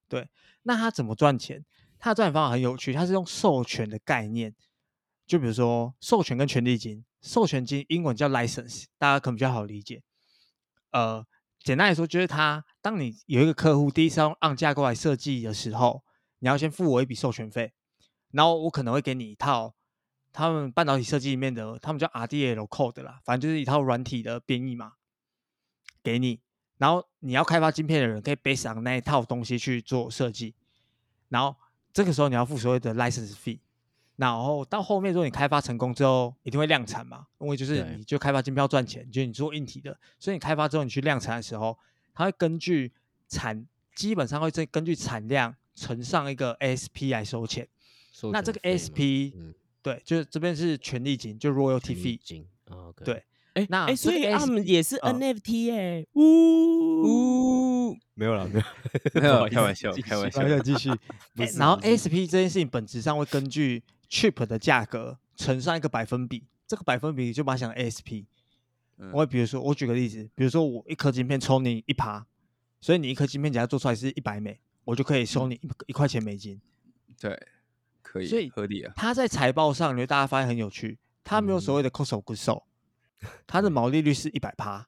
对，那他怎么赚钱？他的赚钱方法很有趣，他是用授权的概念，就比如说授权跟权利金，授权金英文叫 license，大家可能比较好理解。呃，简单来说，就是他当你有一个客户第一次用按架构来设计的时候，你要先付我一笔授权费，然后我可能会给你一套他们半导体设计里面的，他们叫 RDL code 啦，反正就是一套软体的编译嘛，给你，然后你要开发晶片的人可以 base on 那一套东西去做设计，然后这个时候你要付所谓的 license fee，然后到后面如果你开发成功之后，一定会量产嘛，因为就是你就开发晶片要赚钱，就是你做硬体的，所以你开发之后你去量产的时候，它会根据产基本上会再根据产量乘上一个 ASP 来收钱。授那这个权费嘛 ASP 嗯，对，就是这边是权利金，就 royalty 利 fee。金啊，OK，对，哎哎，那哎所以他 ASP 们也是嗯。NFT 哎，呜。呜，没有了，没有，没不好意思有开玩笑开玩笑。继续，然后 ASP 这件事情本质上会根据 chip 的价格乘上一个百分比，这个百分比就把它想成 ASP。嗯。我会比如说，我举个例子，比如说我一颗晶片抽你一趴，所以你一颗晶片假如做出来是一百美，我就可以收你一一块钱美金。对，可以，所以合理啊。它在财报上，你会大家发现很有趣，它没有所谓的 cost of goods sold，它的毛利率是一百趴，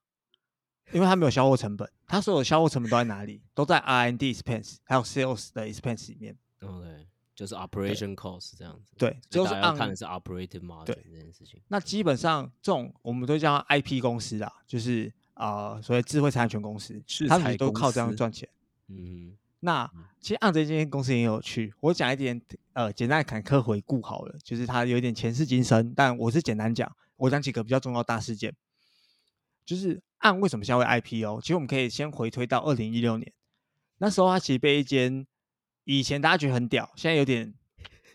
因为它没有销货成本，它所有的销货成本都在哪里？都在 R&D expense 还有 sales 的 expense 里面。OK，就是 operation cost 这样子，对，就是看的是 operating margin 对这件事情。那基本上这种我们都叫 IP 公司啦，就是啊、呃所谓智慧财产权公司制，他们都靠这样司赚钱。嗯那其实按这间公司也很有趣，我讲一点呃简单的坎坷回顾好了，就是它有一点前世今生，但我是简单讲，我讲几个比较重要的大事件，就是按为什么现在会 IPO，其实我们可以先回推到二零一六年，那时候它其实被一间以前大家觉得很屌，现在有点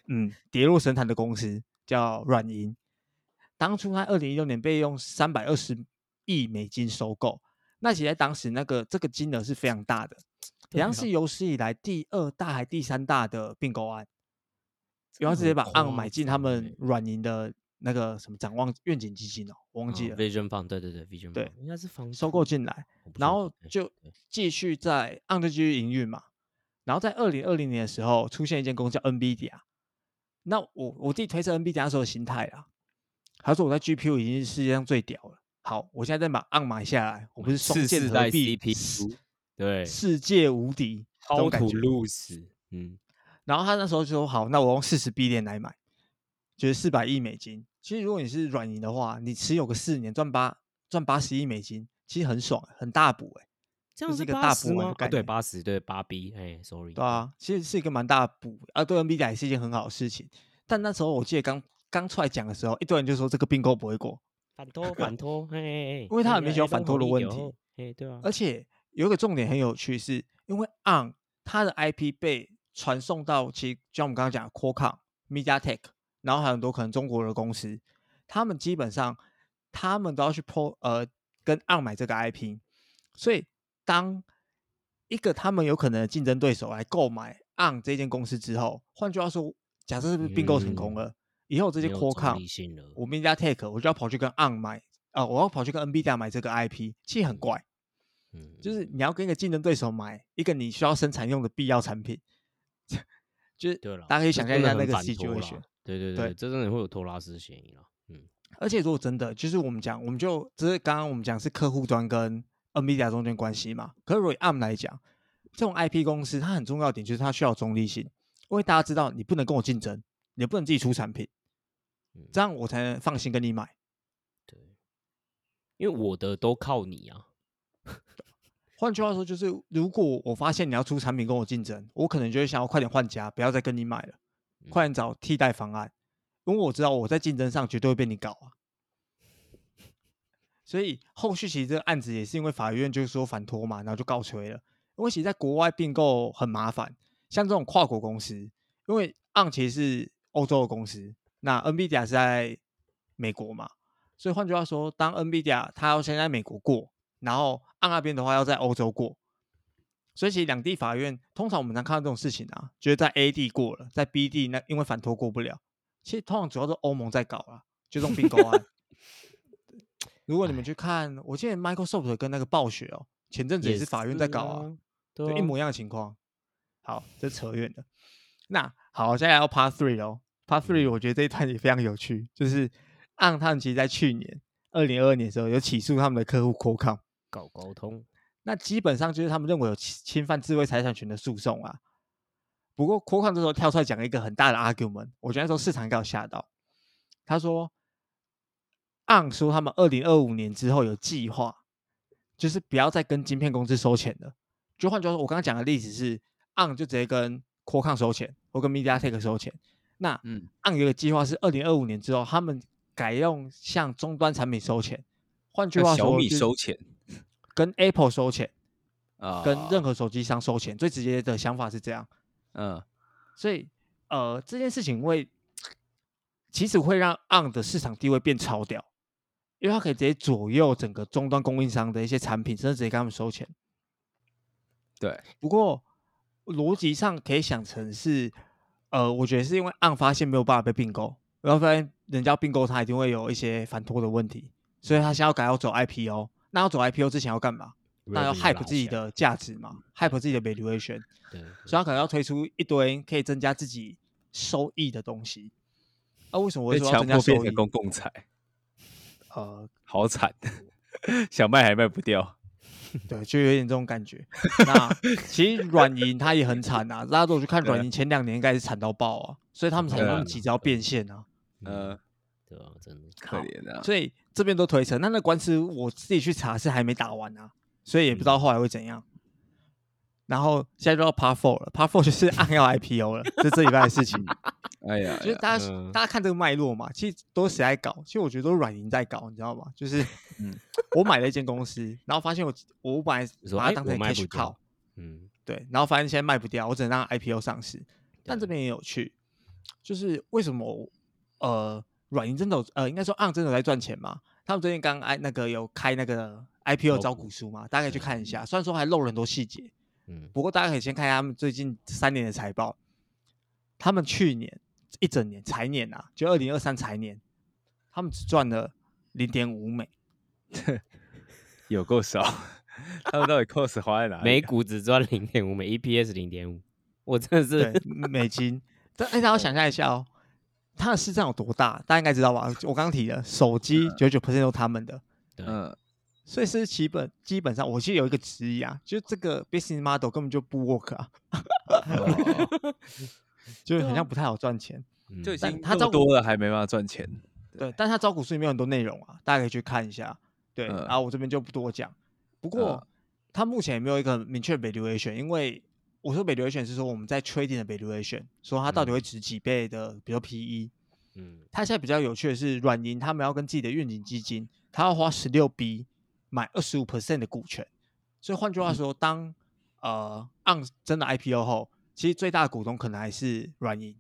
嗯跌落神坛的公司叫软银，当初它二零一六年被用三百二十亿美金收购，那其实在当时那个这个金额是非常大的。好像是有史以来第二大还第三大的并购案，然后直接把案买进他们软银的那个什么展望愿景基金哦，我忘记了，，Vision Fund，对对对，Vision 对 Fund 应该是房收购进来，然后就对继续在案就继续营运嘛。然后在二零二零年的时候，出现一间公司叫 NVIDIA。那我我自己推测 NVIDIA 那时候的心态啊，他说我在 GPU 已经是世界上最屌了。好，我现在再把按买下来，我不是双次世代剑合璧，CPU，对世界无敌这种，How 感觉。lose，嗯，然后他那时候就说好，那我用四十 B 链来买，就是四百亿美金。其实如果你是软银的话，你持有个四年赚八赚八十亿美金，其实很爽，很大补哎、这是一个大80补吗？啊，对，八十，对，八 B，哎，sorry，对啊，其实是一个蛮大的补啊，对 NVIDIA 也是一件很好的事情。但那时候我记得刚刚出来讲的时候，一堆人就说这个并购不会过，反拖反拖，嘿嘿嘿，因为它嘿很明显有反拖的问题，哎，对啊，而且有一个重点很有趣是，因为 On 它的 IP 被传送到其实就像我们刚刚讲的 Qualcomm、MediaTek，然后还有很多可能中国的公司，他们基本上他们都要去 pro 呃跟 ARM 买这个 IP，所以当一个他们有可能的竞争对手来购买 On 这间公司之后，换句话说，假设是不是并购成功了，以后这些没有 Core 中 Com 立性了。我 MediaTek 我就要跑去跟 On 买啊、我要跑去跟 NVIDIA 买这个 IP，其实很怪。嗯，就是你要跟一个竞争对手买一个你需要生产用的必要产品，就是对了，大家可以想象一下那个很反托 situation。对对对对，这真的会有托拉斯嫌疑了。嗯，而且如果真的就是我们讲，我们就只是刚刚我们讲是客户端跟 NVIDIA 中间关系嘛。可是如果以 ARM 来讲，这种 IP 公司它很重要的点就是它需要中立性，因为大家知道你不能跟我竞争，你不能自己出产品，嗯这样我才能放心跟你买。对，因为我的都靠你啊。换句话说，就是如果我发现你要出产品跟我竞争，我可能就会想要快点换家，不要再跟你买了，快点找替代方案，因为我知道我在竞争上绝对会被你搞啊。所以后续其实这个案子也是因为法院就是说反托嘛，然后就告吹了。因为其实在国外并购很麻烦，像这种跨国公司，因为 On 其实是欧洲的公司，那 NVIDIA 是在美国嘛，所以换句话说，当 NVIDIA 它要先在美国过，然后按那边的话要在欧洲过，所以其实两地法院通常我们常看到这种事情啊，就是在 A 地过了，在 B 地那因为反托过不了，其实通常主要是欧盟在搞啊，就这种并购案。如果你们去看，我记得 Microsoft 跟那个暴雪哦，前阵子也是法院在搞啊，啊，对一模一样的情况。好，这扯远了。那好，现在要 Part Three 喽。Part Three 我觉得这一段也非常有趣，就是按他们其实在去年二零二二年的时候有起诉他们的客户 Qualcomm，搞沟通。那基本上就是他们认为有侵侵犯智慧财产权的诉讼啊。不过 Qualcomm 这时候跳出来讲了一个很大的 argument，我觉得那时候市场应该有吓到。他说，On 说他们二零二五年之后有计划，就是不要再跟晶片公司收钱了。就换句话说，我刚刚讲的例子是，On 就直接跟 Qualcomm 收钱，或跟 MediaTek 收钱。那嗯 On 有一个计划是二零二五年之后，他们改用向终端产品收钱。换句话说，小米就是收钱跟 Apple 收钱。啊，跟任何手机商收钱，最直接的想法是这样。嗯所以，呃，这件事情会其实会让 On 的市场地位变超屌，因为它可以直接左右整个终端供应商的一些产品，甚至直接跟他们收钱。对，不过逻辑上可以想成是，呃，我觉得是因为 On 发现没有办法被并购，然后发现人家并购它一定会有一些反托的问题，所以他现在要改要走 IPO。那要走 IPO 之前要干嘛？那要 hype 自己的价值嘛，hype 自己的 valuation。对，所以他可能要推出一堆可以增加自己收益的东西。那、为什么我会被说要增加收益强迫变成？公共财，呃，好惨，想卖还卖不掉。对，就有点这种感觉。那其实软银它也很惨啊，大家去看软银前两年应该是惨到爆啊，所以他们才那么急着要变现啊。嗯，对啊，真的。可怜啊。所以这边都推测，那那官司我自己去查是还没打完啊，所以也不知道后来会怎样。然后现在就要 Part Four 了，Part Four 就是按要 IPO 了，这这礼拜的事情。哎呀，就是大家、嗯大家看这个脉络嘛，其实都是谁在搞？其实我觉得都是软银在搞，你知道吗？就是嗯我买了一间公司，然后发现我我本来你说哎把它当成 cash 不掉 cow，嗯，对，然后发现现在卖不掉，我只能让 IPO 上市。但这对边也有趣，就是为什么呃软银真的有呃应该说 on 真的在赚钱嘛？他们最近刚哎那个有开那个 IPO 招招股股书嘛，大家可以去看一下。虽然说还漏了很多细节，嗯，不过大家可以先看一下他们最近三年的财报。他们去年一整年财年啊，就二零二三财年，他们只赚了零点五美，有够少，他们到底 cost 花在哪里啊？每股只赚零点五，美 EPS 零点五，我真的是，美金。但哎，大家要想象一下哦，它的市占有多大？大家应该知道吧？我刚刚提的，手机九九 percent 都他们的，对，嗯，所以是基本基本上，我记得有一个质疑啊，就这个 business model 根本就不 work 啊，哦 就是好像不太好赚钱。嗯就已经但他照顾这么多了，还没办法赚钱。对，但是它招股书里面有很多内容啊，大家可以去看一下。对，嗯然后我这边就不多讲。不过嗯它目前也没有一个明确的 valuation，因为我说 valuation 是说我们在 trading 的 valuation，说它到底会值几倍的，比如 PE。嗯，它现在比较有趣的是，软银他们要跟自己的愿景基金，他要花十六 B 买二十五 percent 的股权。所以换句话说，当呃 on 真的 IPO 后，其实最大的股东可能还是软银。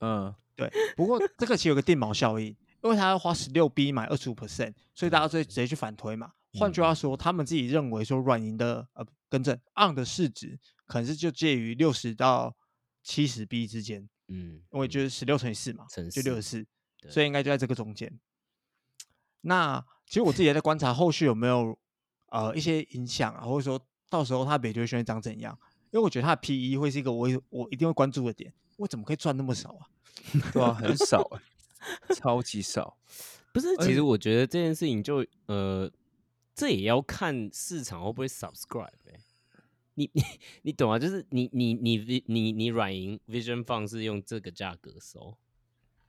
嗯，对，不过这个其实有个定锚效应，因为他要花十六 B 买二十五 percent，所以大家就会直接去反推嘛。换句话说，他们自己认为说软银的呃更正 on 的市值可能是就介于六十到七十 B 之间，嗯，因为就是十六乘以四嘛，乘就六十四所以应该就在这个中间。那其实我自己也在观察后续有没有呃一些影响啊，或者说到时候它 valuation 会长怎样？因为我觉得它的 PE 会是一个我我一定会关注的点。我怎么可以赚那么少啊？对啊，很少欸，超级少。不是，其实我觉得这件事情就呃，这也要看市场会不会 subscribe 欸你你 你懂啊？就是你你你你你软银 Vision Fund 是用这个价格收，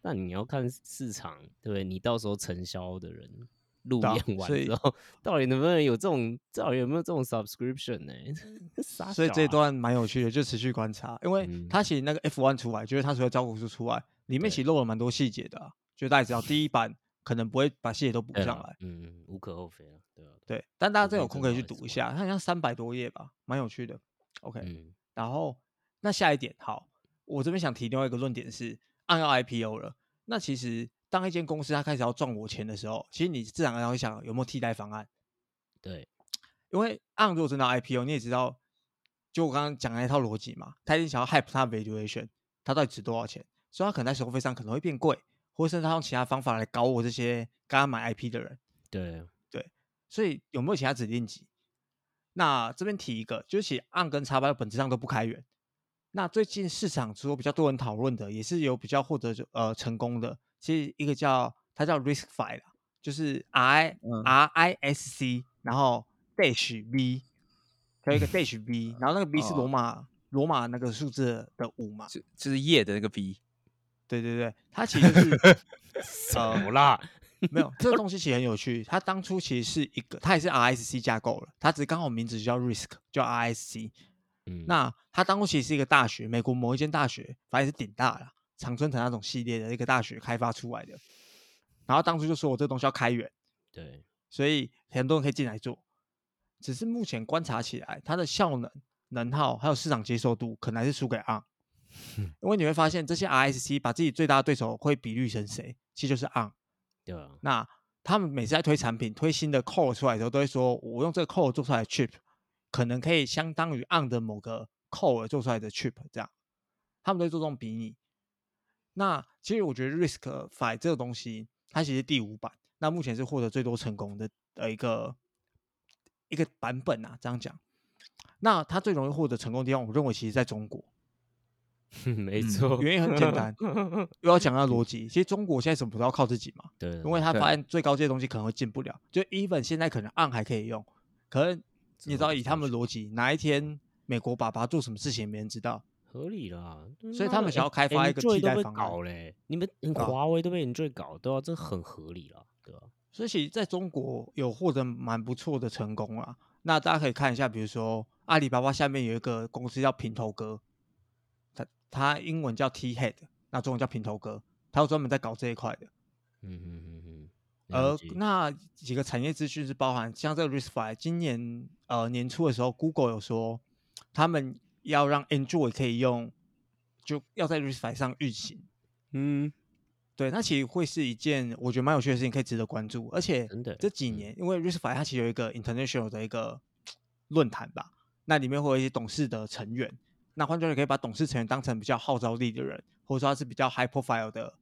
那你要看市场，对不对？你到时候承销的人路对啊验完之后，到底能不能有这种，到底有没有这种 subscription 呢？傻所以这段蛮有趣的，就持续观察。因为嗯它其实那个 F one 出来，就是他除了招股书出来，里面对其实漏了蛮多细节的、啊。就大家知道，第一版可能不会把细节都补上来，嗯，无可厚非啊，对啊，对。但大家真有空可以去读一下，它好像三百多页吧，蛮有趣的。OK，、嗯然后那下一点，好，我这边想提另外一个论点是，按要 IPO 了，那其实当一间公司它开始要赚我钱的时候，其实你自然而然会想有没有替代方案。对，因为按如果真的 IPO，你也知道，就我刚刚讲的那套逻辑嘛，他一定想要 hype 它 valuation，它到底值多少钱，所以它可能在收费上可能会变贵，或者甚至他用其他方法来搞我这些刚刚买 IP 的人。对对，所以有没有其他指定集？那这边提一个，就是其实按跟叉八本质上都不开源。那最近市场除了比较多人讨论的，也是有比较获得就呃成功的，其实一个叫它叫 RiskFi 啦，就是 R I 嗯 R I S C，然后 dash V，还有一个 dash V，然后那个 V 是罗哦马罗马那个数字的五嘛，就就是叶的那个 B，对对对，它其实就是 什么啦？没有，这个东西其实很有趣。它当初其实是一个，它也是 RSC 架构了，它只是刚好名字就叫 Risk，叫 RSC。嗯，那它当初其实是一个大学，美国某一间大学，反正也是顶大了，常春藤那种系列的一个大学开发出来的。然后当初就说我这个东西要开源，对，所以很多人可以进来做。只是目前观察起来，它的效能、能耗还有市场接受度，可能还是输给 ARM。因为你会发现，这些 RSC 把自己最大的对手会比喻成谁？其实就是 ARM。对啊，那他们每次在推产品、推新的 core 出来的时候，都会说我用这个 core 做出来的 chip，可能可以相当于 on 的某个 core 做出来的 chip，这样，他们都会做这种比拟。那其实我觉得 Risk Five 这个东西，它其实是第五版，那目前是获得最多成功的的一个一个版本啊，这样讲。那它最容易获得成功的地方，我认为其实在中国，没嗯错，原因很简单，又要讲到逻辑。其实中国现在什么都要靠自己嘛，对，因为他对发现最高阶的东西可能会进不了，就 even 现在可能暗还可以用，可能你知道以他们的逻辑，哪一天美国爸爸做什么事情没人知道，合理啦，所以他们想要开发一个替代方案你们华为都被 Enjoy 搞，对啊，这很合理了，对吧？所以其实在中国有获得蛮不错的成功啊。那大家可以看一下，比如说阿里巴巴下面有一个公司叫平头哥，它它英文叫 T Head，那中文叫平头哥，他有专门在搞这一块的。嗯嗯嗯嗯，而那几个产业资讯是包含像这个 RISC-V，今年呃年初的时候，Google 有说他们要让 Android 可以用，就要在 RISC-V 上运行。嗯，对，那其实会是一件我觉得蛮有趣的事情，可以值得关注。而且这几嗯年，因为 RISC-V 它其实有一个 international 的一个论坛吧，那里面会有一些董事的成员。那换句话说，可以把董事成员当成比较号召力的人，或者说他是比较 high profile 的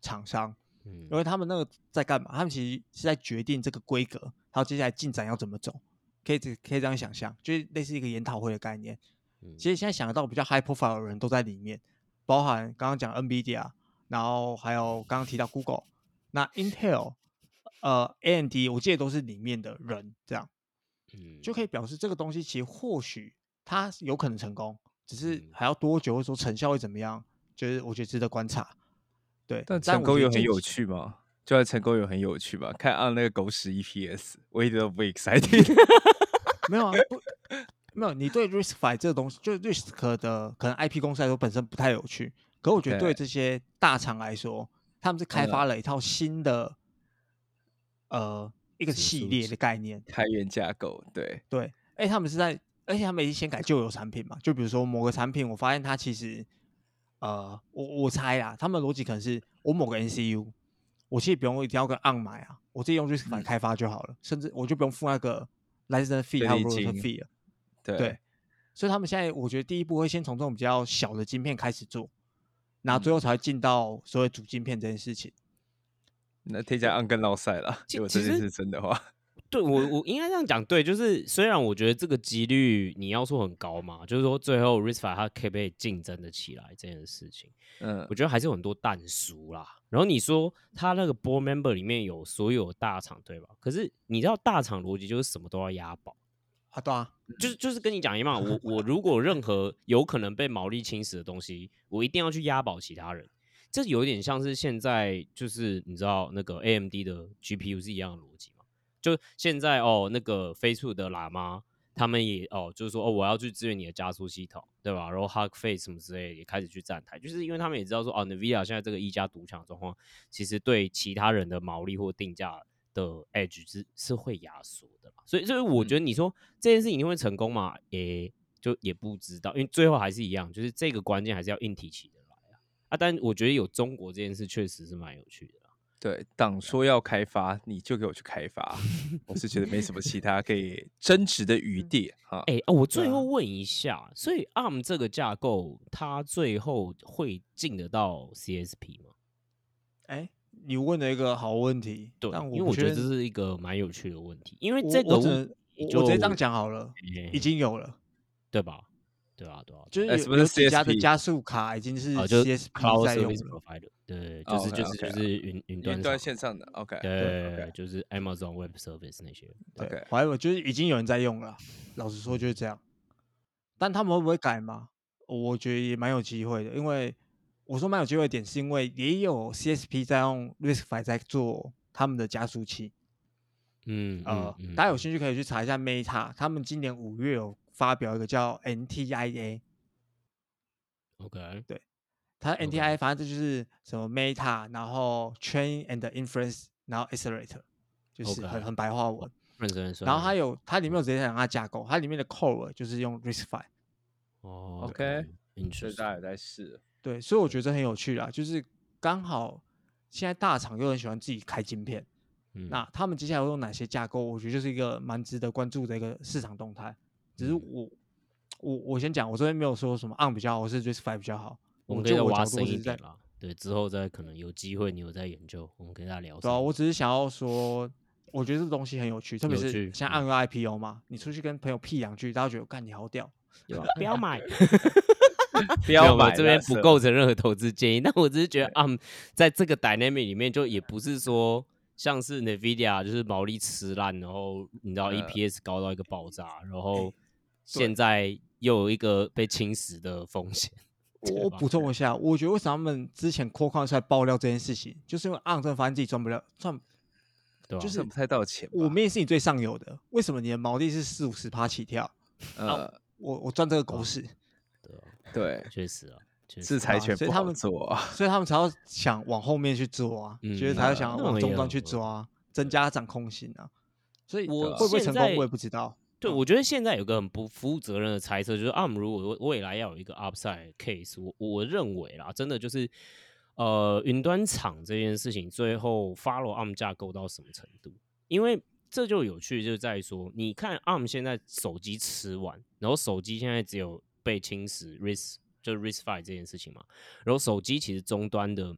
厂商。嗯因为他们那个在干嘛？他们其实是在决定这个规格，还有接下来进展要怎么走，可以这可以这样想象，就是类似一个研讨会的概念。嗯其实现在想得到比较 high profile 的人都在里面，包含刚刚讲 NVIDIA，然后还有刚刚提到 Google，那 Intel，呃 AMD，我记得都是里面的人，这样嗯就可以表示这个东西其实或许它有可能成功，只是嗯还要多久，或者说成效会怎么样，就是我觉得值得观察。对，但成功有很有趣吗？就算成功有很有趣吧，看按那个狗屎 EPS，我一点都不 excited。没有啊，不，没有。你对 RISC-V 这个东西，就是 risk 的可能 IP 公司来说本身不太有趣，可我觉得对对这些大厂来说，他们是开嗯发了一套新的呃一个系列的概念。开源架构，对，对，哎，他们是在，而且他们已经先改旧有产品嘛。就比如说某个产品，我发现它其实，呃，我我猜啦，他们的逻辑可能是我某个 NCU，我其实不用一定要跟 on 买啊，我自己用 RISC-V 嗯开发就好了，甚至我就不用付那个 license fee 还有费 royalty fee 了。对对，所以他们现在我觉得第一步会先从这种比较小的晶片开始做，然后最后才会进到所谓主晶片这件事情。那贴加按更落赛了。其如果这件其实是真的话，对我我应该这样讲，对，就是虽然我觉得这个几率你要说很高嘛，就是说最后 RISC-V 它可以被竞争的起来这件事情，嗯我觉得还是有很多淡熟啦。然后你说他那个 board member 里面有所有大厂，对吧？可是你知道大厂逻辑就是什么都要押宝，啊，对啊，就是就是跟你讲一样嘛，我我 如果任何有可能被毛利侵蚀的东西，我一定要去押宝其他人。这有点像是现在就是你知道那个 AMD 的 GPU 是一样的逻辑嘛？就现在哦，那个 Facebook 的喇嘛他们也哦，就是说哦，我要去支援你的加速系统，对吧？然后 Hug Face 什么之类也开始去站台，就是因为他们也知道说哦，NVIDIA 现在这个一家独强的状况，其实对其他人的毛利或定价的 edge 是是会压缩的啦。所以，所以我觉得你说这件事情一定会成功嘛？也就也不知道，因为最后还是一样，就是这个关键还是要硬提起的来啊。啊，但我觉得有中国这件事确实是蛮有趣的啦。对，党说要开发，你就给我去开发。我是觉得没什么其他可以 争执的余地哈。哎、啊，我最后问一下，所以 ARM 这个架构，它最后会进得到 CSP 吗？哎，你问了一个好问题，对，但因为我觉得这是一个蛮有趣的问题，因为这个我直接这样讲好了，哎已经有了，对吧？对啊，对啊，就是有有几家的加速卡已经是啊，就是 CSP Cloud 在用 Service 了。Provider，对，哦就是就是就是云云端云端线上的，OK，对就是 Amazon Web Service 那些，对 OK 我还以为就是已经有人在用了，老实说就是这样。但他们会不会改吗？我觉得也蛮有机会的，因为我说蛮有机会的点是因为也有 CSP 在用 RISC-V 在做他们的加速器。嗯，呃，嗯大家有兴趣可以去查一下 Meta，他们今年五月有发表一个叫 NTIA，OK，对它 OK NTIA 反正这就是什么 Meta，然后 Train and Inference，然后 Accelerator，就是很 OK 很白话文。认真地说，然后它有它里面有直接讲它架构，它里面的 core 就是用 RISC-V。哦 OK，所以大家也在试。对，所以我觉得这很有趣啦，就是刚好现在大厂又很喜欢自己开晶片，嗯那他们接下来会用哪些架构？我觉得就是一个蛮值得关注的一个市场动态。只是嗯我我我先讲，我这边没有说什么 ARM 比较好，我是 RISC-V 比较好。我们可以挖深一点啦。对，之后再可能有机会，你有在研究，我们可以再聊。对啊，我只是想要说，我觉得这东西很有趣，特别是有趣嗯像按个 IPO 嘛，你出去跟朋友屁两句，大家觉得干你好屌。对吧不要买，不要买，我这边不构成任何投资建议，但我只是觉得啊，在这个 dynamic 里面，就也不是说像是 Nvidia 就是毛利吃烂，然后你知道呃 EPS 高到一个爆炸，然后对现在又有一个被侵蚀的风险。我我补充一下，我觉得为什么他们之前 c o 出来爆料这件事情，就是因为真的发现自己赚不了，赚对吧？就是挣不太到钱。我们也是你最上游的，为什么你的毛利是四五十趴起跳？呃，我我赚这个狗屎，对啊，对，确实啊，制裁啊权不好所以他们做啊。所以他们才要想往后面去做啊，就是才要嗯想往终端去抓啊，增加掌控性啊。所以我会不会成功，我也不知道。对，嗯我觉得现在有个很不负责任的猜测，就是 ARM 如果未来要有一个 upside case，我我认为啦，真的就是呃，云端厂这件事情最后 follow ARM 架构到什么程度？因为这就有趣，就在于说，你看 ARM 现在手机吃完，然后手机现在只有被侵蚀 risk 就是 RISC-V 这件事情嘛，然后手机其实终端的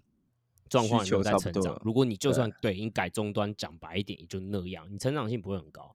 状况也没有需求差不在成长。如果你就对算对你改终端，讲白一点也就那样，你成长性不会很高。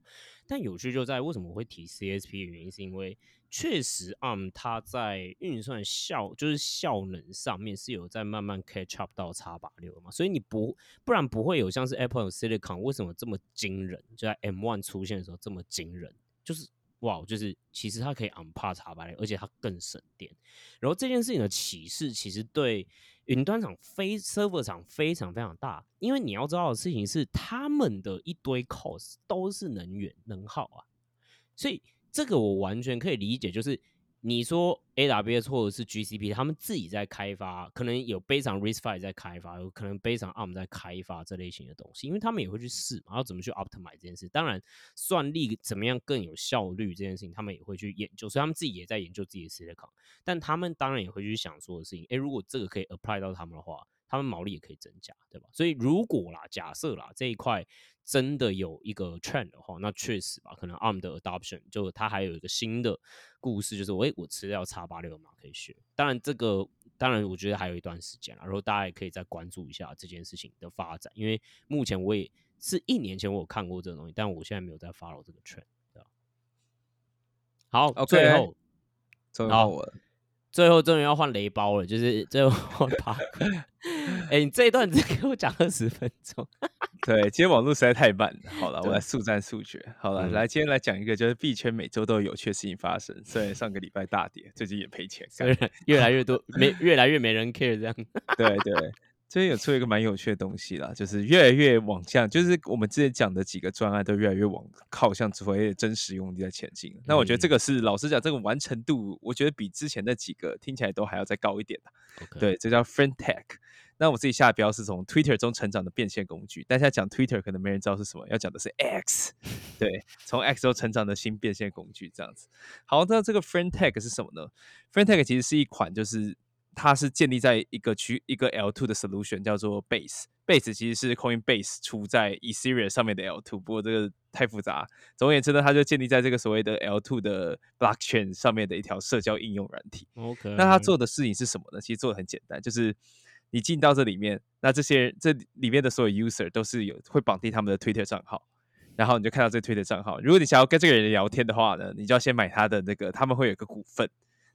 但有趣就在为什么我会提 CSP 的原因，是因为确实 ARM 它在运算效就是效能上面是有在慢慢 catch up 到 x 八六嘛，所以你不不然不会有像是 Apple 和 Silicon 为什么这么惊人，就在 M one 出现的时候这么惊人，就是哇，就是其实它可以 on par 叉八六，而且它更省电。然后这件事情的启示其实对云端厂非 server 厂非常非常大，因为你要知道的事情是，他们的一堆 cost 都是能源能耗啊，所以这个我完全可以理解，就是你说 AWS 或者是 GCP，他们自己在开发，可能有背上 RISC-V 在开发，有可能背上 ARM 在开发这类型的东西，因为他们也会去试嘛，要怎么去 optimize 这件事。当然，算力怎么样更有效率这件事情，他们也会去研究，所以他们自己也在研究自己的 silicon。但他们当然也会去想说的事情，诶，如果这个可以 apply 到他们的话，他们毛利也可以增加，对吧？所以如果啦，假设啦这一块真的有一个 trend 的话，那确实吧，可能 ARM 的 adoption 就它还有一个新的故事，就是我我吃掉叉八六嘛可以学。当然这个当然我觉得还有一段时间啦，然后大家也可以再关注一下这件事情的发展，因为目前我也是一年前我有看过这个东西，但我现在没有在 follow 这个 trend，对吧？好 OK 最后终于好换我了。最后终于要换雷包了，就是最后换八股。哎、你这一段只给我讲二十分钟。对，今天网络实在太慢了。好了，我对来速战速决。好了，嗯来今天来讲一个，就是币圈每周都有有趣的事情发生。虽然上个礼拜大跌，最近也赔钱。干虽然越来越多 没越来越没人 care 这样。对 对，最近有出一个蛮有趣的东西啦，就是越来越往向，就是我们之前讲的几个专案都越来越往靠向所谓的真实用地在前进。那我觉得这嗯个是老实讲，这个完成度，我觉得比之前那几个听起来都还要再高一点的。对，这叫 Friend Tech。那我自己下的标是从 Twitter 中成长的变现工具，但现在讲 Twitter 可能没人知道是什么，要讲的是 X。对，从 X 中成长的新变现工具这样子。好，那这个 Friend Tech 是什么呢？Friend Tech 其实是一款，就是它是建立在一个区一个 L2 的 solution，叫做 Base。Base 其实是 Coinbase 出在 Ethereum 上面的 L2，不过这个太复杂。总而言之呢，它就建立在这个所谓的 L2 的 Blockchain 上面的一条社交应用软体。OK，那他做的事情是什么呢？其实做的很简单，就是你进到这里面，那这些这里面的所有 user 都是有会绑定他们的 Twitter 账号，然后你就看到这个 Twitter 账号。如果你想要跟这个人聊天的话呢，你就要先买他的那个，他们会有一个股份，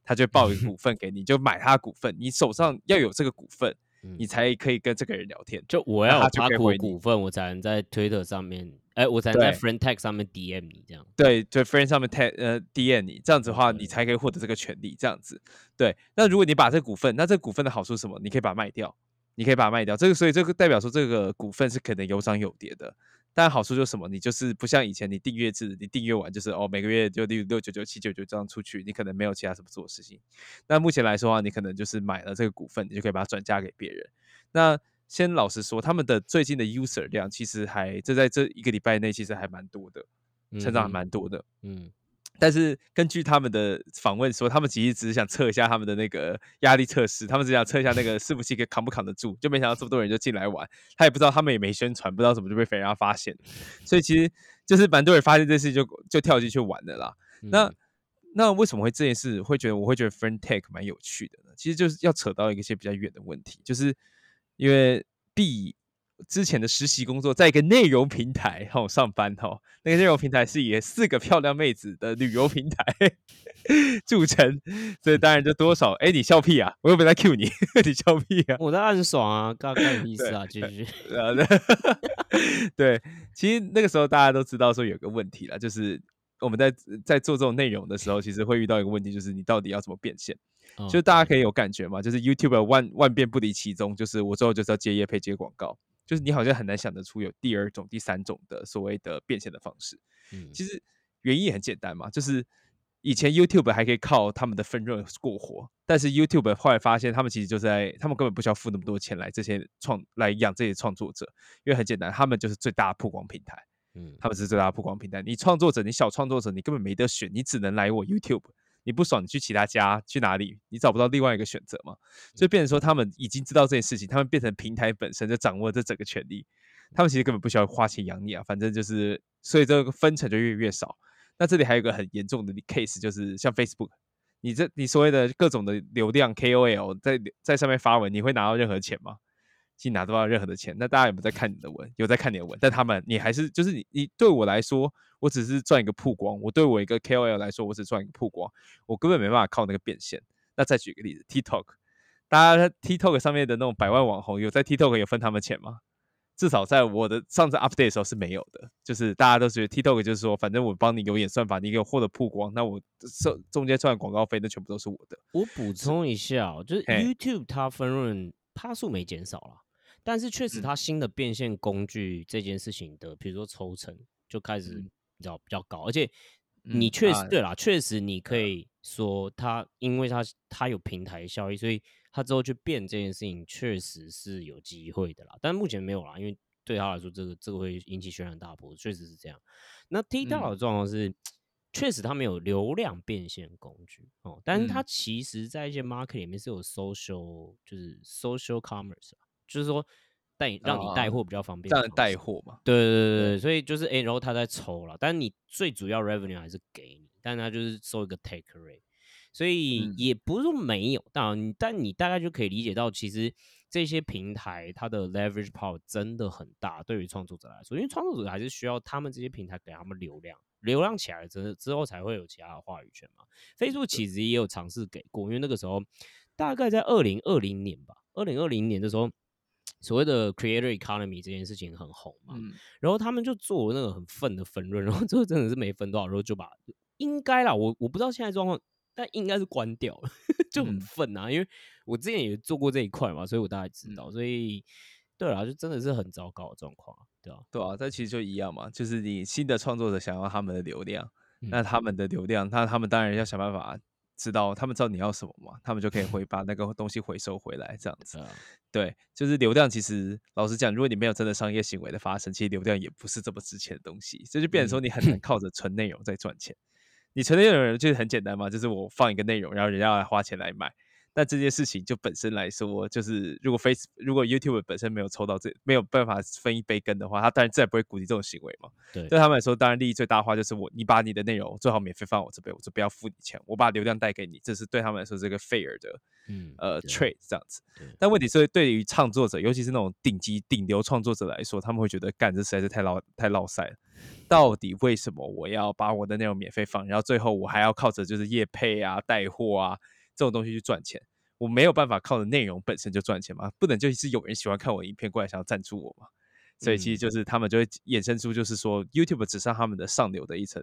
他就会报一个 股份给你，就买他的股份，你手上要有这个股份，嗯你才可以跟这个人聊天。就我要有他股股份，我才能在 Twitter 上面，哎、我才能在对 Friend Tag 上面 DM 你这样。对，就 friend 上面 tag 呃 DM 你，这样子的话，你才可以获得这个权利。这样子，对。那如果你把这个股份，那这个股份的好处是什么？你可以把它卖掉，你可以把它卖掉。这个所以这个代表说这个股份是可能有涨有跌的。但好处就是什么？你就是不像以前你订阅制，你订阅完就是哦每个月就六六九九七九九这样出去，你可能没有其他什么做的事情。那目前来说的话，你可能就是买了这个股份，你就可以把它转嫁给别人。那先老实说，他们的最近的 user 量其实还这在这一个礼拜内其实还蛮多的，成长还蛮多的。嗯，但是根据他们的访问说，他们其实只是想测一下他们的那个压力测试，他们只想测一下那个伺服器可以扛不扛得住，就没想到这么多人就进来玩，他也不知道他们也没宣传，不知道怎么就被被人发现，所以其实就是蛮多人发现这事就就跳进去玩的啦。那嗯那为什么会这件事会觉得我会觉得 friend tech 蛮有趣的呢？其实就是要扯到一些比较远的问题，就是因为 B 之前的实习工作在一个内容平台哈、上班哈、那个内容平台是以四个漂亮妹子的旅游平台 著称，所以当然就多少哎你笑屁啊，我又没在 cue 你，你笑屁啊，我在暗爽啊，干干有意思啊，继续。呃，对，其实那个时候大家都知道说有个问题了，就是我们在在做这种内容的时候，其实会遇到一个问题，就是你到底要怎么变现？哦就大家可以有感觉嘛，就是 YouTube 万万变不离其宗，就是我最后就是要接业配接广告，就是你好像很难想得出有第二种、第三种的所谓的变现的方式。嗯其实原因也很简单嘛，就是以前 YouTube 还可以靠他们的分润过活，但是 YouTube 后来发现，他们其实就在他们根本不需要付那么多钱来这些创来养这些创作者，因为很简单，他们就是最大的曝光平台，嗯他们是最大的曝光平台。你创作者，你小创作者，你根本没得选，你只能来我 YouTube。你不爽，你去其他家去哪里？你找不到另外一个选择嘛？所以变成说，他们已经知道这件事情，他们变成平台本身就掌握这整个权利，他们其实根本不需要花钱养你啊，反正就是，所以这个分成就越来越少。那这里还有一个很严重的 case，就是像 Facebook，你这你所谓的各种的流量 KOL 在在上面发文，你会拿到任何钱吗？其实拿不到任何的钱。那大家有没有在看你的文？有在看你的文，但他们你还是就是你你对我来说，我只是赚一个曝光；我对我一个 KOL 来说，我只赚一个曝光，我根本没办法靠那个变现。那再举个例子，TikTok，大家在 TikTok 上面的那种百万网红，有在 TikTok 有分他们钱吗？至少在我的上次 update 的时候是没有的，就是大家都觉得 TikTok 就是说，反正我帮你有演算法，你给我获得曝光，那我收中间赚广告费，那全部都是我的。我补充一下哦，就是 YouTube 它分润趴数没减少啦，但是确实嗯。它新的变现工具这件事情的，比如说抽成就开始嗯。比较比较高，而且你确实对啦，确实你可以说它，因为它它有平台效益，所以它之后去变这件事情确实是有机会的啦，但目前没有啦，因为对他来说，这个这个会引起轩然大波，确实是这样。那 TikTok 的状况是，确实他没有流量变现工具哦，但是它嗯。其实在一些 market 里面是有 social，就是 social commerce 啊，就是说带让你带啊货比较方便，这样带。货嘛，对对对对，所以就是哎、诶然后他在抽了，但是你最主要 revenue 还是给你，但他就是收一个 take rate，所以嗯也不是说没有，当然你但你大概就可以理解到，其实这些平台它的 leverage power 真的很大，对于创作者来说，因为创作者还是需要他们这些平台给他们流量，流量起来了，真的之后才会有其他的话语权嘛。Facebook 其实也有尝试给过，因为那个时候大概在二零二零年吧，二零二零年的时候。所谓的 creator economy 这件事情很红嘛，嗯，然后他们就做那个很愤的分润，然后最后真的是没分多少，然后就把应该啦，我我不知道现在状况，但应该是关掉了，就很嗯。愤啊，因为我之前也做过这一块嘛，所以我大概知道，所以对啦，就真的是很糟糕的状况啊，对啊，对啊，这其实就一样嘛，就是你新的创作者想要他们的流量，那嗯他们的流量，那他们当然要想办法知道，他们知道你要什么嘛，他们就可以回 把那个东西回收回来，这样子对，就是流量。其实老实讲，如果你没有真的商业行为的发生，其实流量也不是这么值钱的东西。这就变成说，你很难靠着纯内容在赚钱。你纯内容就是很简单嘛，就是我放一个内容，然后人家来花钱来买。但这件事情就本身来说，就是如果 Face 如果 YouTube 本身没有抽到这没有办法分一杯羹的话，他当然自然不会鼓励这种行为嘛。对对他们来说，当然利益最大化就是我，你把你的内容最好免费放我这边，我就不要付你钱，我把流量带给你，这是对他们来说是一个 fair 的嗯，呃 trade 这样子。但问题是，对于创作者，尤其是那种顶级顶流创作者来说，他们会觉得干这实在是太捞太捞塞了。到底为什么我要把我的内容免费放，然后最后我还要靠着就是业配啊、带货啊这种东西去赚钱？我没有办法靠着内容本身就赚钱嘛，不能就是有人喜欢看我影片过来想要赞助我嘛。所以其实嗯就是他们就会衍生出，就是说 YouTube 只上他们的上流的一层，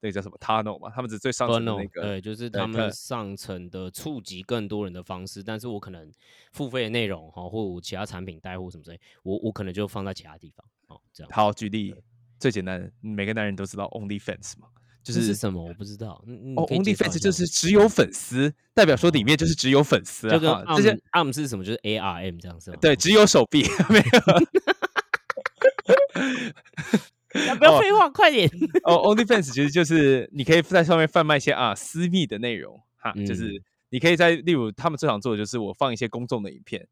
那个叫什么 tunnel 嘛，他们只是最上层的那个，对，就是他们上层的触及更多人的方式，但是我可能付费的内容哈，或我其他产品带货什么之类，我我可能就放在其他地方哦，这样。好，举例最简单的，每个男人都知道 OnlyFans 嘛，就是是什么？我不知道。嗯，哦，OnlyFans 就是只有粉丝，代表说里面就是只有粉丝啊，就跟这些 ARM 是什么？就是 ARM 这样是吗？对，只有手臂没有。啊，不要废话，快点。哦，OnlyFans 其实就是你可以在上面贩卖一些啊私密的内容哈，就是嗯你可以在例如他们最常做的就是我放一些公众的影片，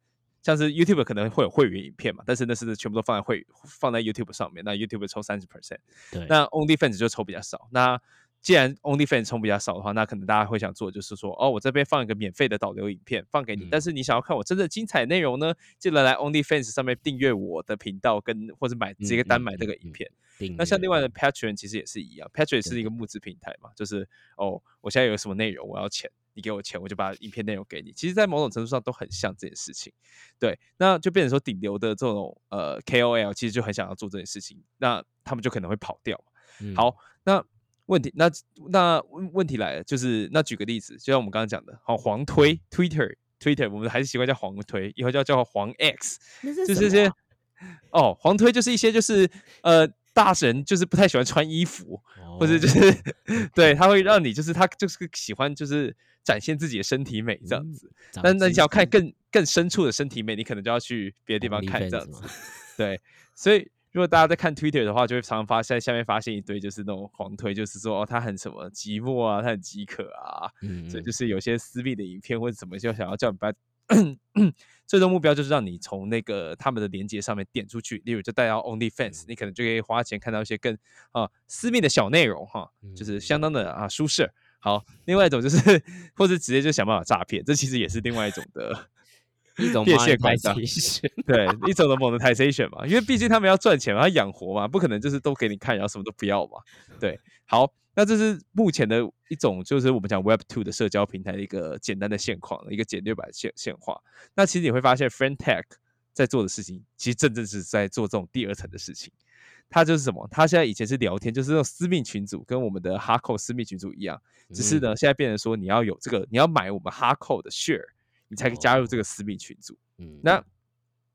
像是 YouTube 可能会有会员影片嘛，但是那是全部都放在会放在 YouTube 上面，那 YouTube 抽三十 percent，对，那 OnlyFans 就抽比较少。那既然 OnlyFans 抽比较少的话，那可能大家会想做就是说，哦，我这边放一个免费的导流影片放给你，但嗯。是你想要看我真的精彩内容呢，记得来 OnlyFans 上面订阅我的频道，跟或者买直接单买这个影片。那像另外的 Patreon 其实也是一样，Patreon 是一个募资平台嘛，就是哦，我现在有什么内容我要钱，你给我钱，我就把影片内容给你。其实，在某种程度上都很像这件事情。对，那就变成说顶流的这种呃 KOL 其实就很想要做这件事情，那他们就可能会跑掉嘛。嗯好，那问题那那问问题来了，就是那举个例子，就像我们刚刚讲的，好黄推 Twitter Twitter，我们还是习惯叫黄推，以后就要叫黄 X，就是这些哦，黄推就是一些就是呃大神就是不太喜欢穿衣服，或者就哦是 对他会让你就是他就是喜欢就是展现自己的身体美这样嗯子。长但那你想要看更更深处的身体美，你可能就要去别的地方看这样子。对，所以如果大家在看 Twitter 的话，就会常常发现下面发现一堆就是那种黄推，就是说哦他很什么寂寞啊，他很饥渴啊，嗯，所以嗯就是有些私密的影片或者怎么就想要叫你把，最终目标就是让你从那个他们的连接上面点出去，例如就带到 OnlyFans，你可能就可以花钱看到一些更啊私密的小内容哈，就是嗯相当的啊舒适。好，另外一种就是 或者直接就想办法诈骗，这其实也是另外一种的 一种 变现管道 monetization 对一种的 monetization 嘛，因为毕竟他们要赚钱嘛，要养活嘛，不可能就是都给你看，然后什么都不要嘛。对，好，那这是目前的一种，就是我们讲 Web Two 的社交平台的一个简单的现况，一个简略版现现化。那其实你会发现 Friend Tech 在做的事情，其实正正是在做这种第二层的事情。它就是什么？它现在以前是聊天，就是那种私密群组，跟我们的哈扣私密群组一样，只是呢，现在变成说你要有这个，你要买我们哈扣的 share，你才可以加入这个私密群组。嗯，那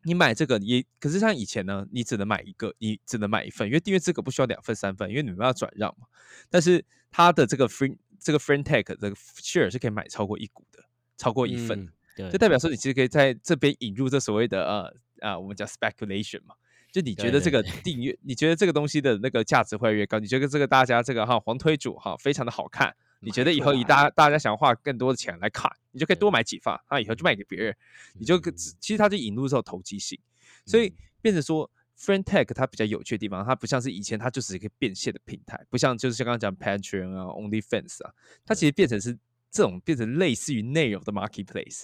你买这个也，可是像以前呢，你只能买一个，你只能买一份，因为订阅资格不需要两份三份，因为你们要转让嘛。但是它的这个 free 这个 friend tag 这个 share 是可以买超过一股的，超过一份，嗯对，就代表说你其实可以在这边引入这所谓的呃啊，我们叫 speculation 嘛，就你觉得这个订阅，你觉得这个东西的那个价值会越高，你觉得这个大家这个哈黄推主哈非常的好看，你觉得以后以大家大家想花更多的钱来看，你就可以多买几发，那以后就卖给别人，你就可其实它就引入这种投机性，所以变成说。Friend Tag 它比较有趣的地方，它不像是以前，它就只是一个变现的平台，不像就是像刚刚讲 Patreon 啊、OnlyFans 啊，它其实变成是这种变成类似于内容的 marketplace。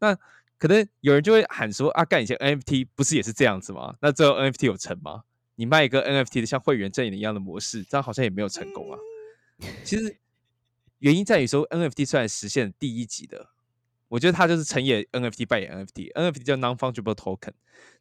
那可能有人就会喊说啊，干以前 NFT 不是也是这样子吗？那最后 NFT 有成吗？你卖一个 NFT 的像会员阵营一样的模式，这样好像也没有成功啊。其实原因在于说 NFT 虽然实现第一级的，我觉得它就是成也 NFT 败也 NFT。NFT 叫 non-fungible token，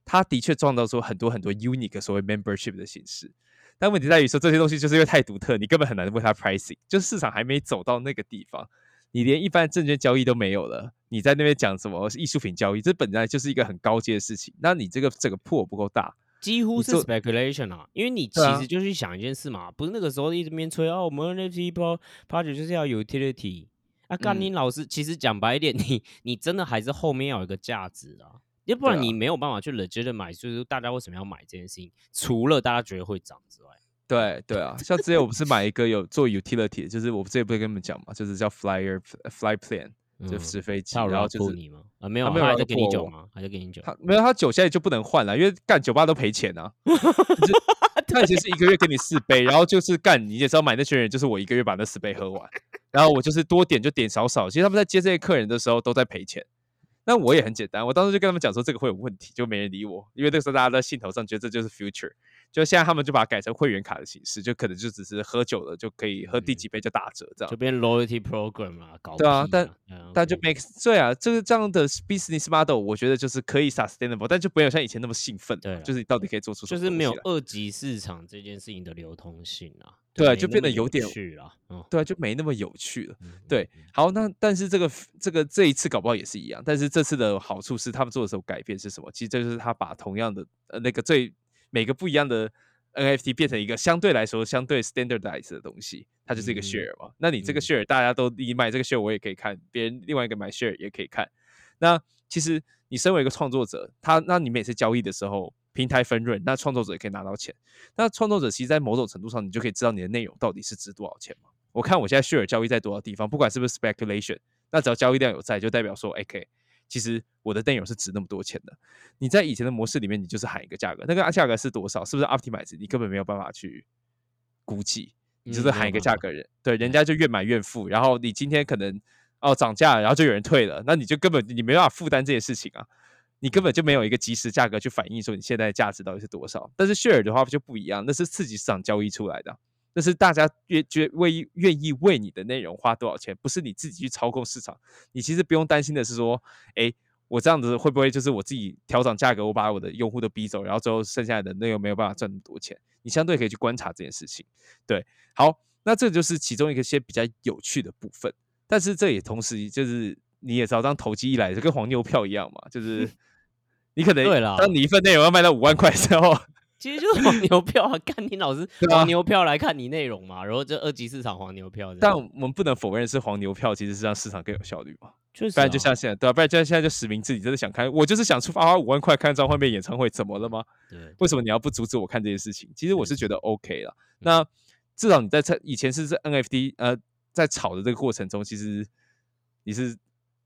它的确创造出很多很多 unique 所谓 membership 的形式。但问题在于说这些东西就是因为太独特，你根本很难为它 pricing，就是市场还没走到那个地方。你连一般证券交易都没有了，你在那边讲什么艺术品交易？这本来就是一个很高阶的事情。那你这个整个破不够大，几乎是 speculation 啊，因为你其实就去想一件事嘛，不是那个时候一直边吹哦，我们 NFT pro project 就是要有 utility 啊，干嗯你老师，其实讲白一点，你你真的还是后面要有一个价值啊，要不然你没有办法去 legit 的买，就是大家为什么要买这件事情？除了大家觉得会涨之外，对对啊，像之前我不是买一个有做 utility，的就是我之前不是跟你们讲嘛，就是叫 flyer fly plane，就嗯是飞机，然后就是你吗？啊，没有没有他还在给你酒吗？还在给你酒？他没有他酒现在就不能换了，因为干酒吧都赔钱啊。就是 他以前是一个月给你四杯，然后就是干你也知道买那群人就是我一个月把那四杯喝完，然后我就是多点就点少少。其实他们在接这些客人的时候都在赔钱。那我也很简单，我当时就跟他们讲说这个会有问题，就没人理我，因为那个时候大家在兴头上觉得这就是 future，就现在他们就把它改成会员卡的形式，就可能就只是喝酒了就可以喝第几杯就打折这样就。变 loyalty program 啦，搞对啊但但就 makes 对啊，这个这样的 business model，我觉得就是可以 sustainable，但就没有像以前那么兴奋。对啊就是你到底可以做出什么就是没有二级市场这件事情的流通性啊，对就变得有点趣了，嗯，对啊，就没那么有趣了。嗯对，嗯好，那但是这个这个这一次搞不好也是一样，但是这次的好处是他们做的时候改变是什么？其实这就是他把同样的呃那个最每个不一样的 NFT 变成一个相对来说相对 standardized 的东西，它就是一个 share 嘛。那你这个嗯 share 大家都你买这个 share 我也可以看，别人另外一个买 share 也可以看。那其实你身为一个创作者，他那你每次交易的时候，平台分润，那创作者也可以拿到钱。那创作者其实，在某种程度上，你就可以知道你的内容到底是值多少钱嘛。我看我现在 share 交易在多少地方，不管是不是 speculation，那只要交易量有在，就代表说，OK，其实我的电友是值那么多钱的。你在以前的模式里面，你就是喊一个价格，那个价格是多少，是不是 optimize，你根本没有办法去估计，你就是嗯喊一个价格人，对，人家就越买越富，然后你今天可能哦涨价了，然后就有人退了，那你就根本你没办法负担这些事情啊。你根本就没有一个及时价格去反映说你现在的价值到底是多少。但是 share 的话就不一样，那是刺激市场交易出来的啊，那是大家愿觉为愿意为你的内容花多少钱，不是你自己去操控市场。你其实不用担心的是说，哎，我这样子会不会就是我自己调整价格，我把我的用户都逼走，然后最后剩下的那又没有办法赚那么多钱？你相对可以去观察这件事情。对，好，那这就是其中一个些比较有趣的部分。但是这也同时就是你也知道，当投机一来，就跟黄牛票一样嘛，就是你可能当你一份内容要卖到五万块的时候，其实就是黄牛票啊，看你老师 对啊黄牛票来看你内容嘛，然后这二级市场黄牛票，但我们不能否认是黄牛票其实是让市场更有效率嘛。确实、啊，不然就像现在，对啊，不然就像现在就实名制，你真的想看，我就是想出发花五万块看张惠妹演唱会，怎么了吗？对为什么你要不阻止我看这件事情？其实我是觉得 OK 了。嗯那至少你在在以前是在 NFT 呃在炒的这个过程中，其实你是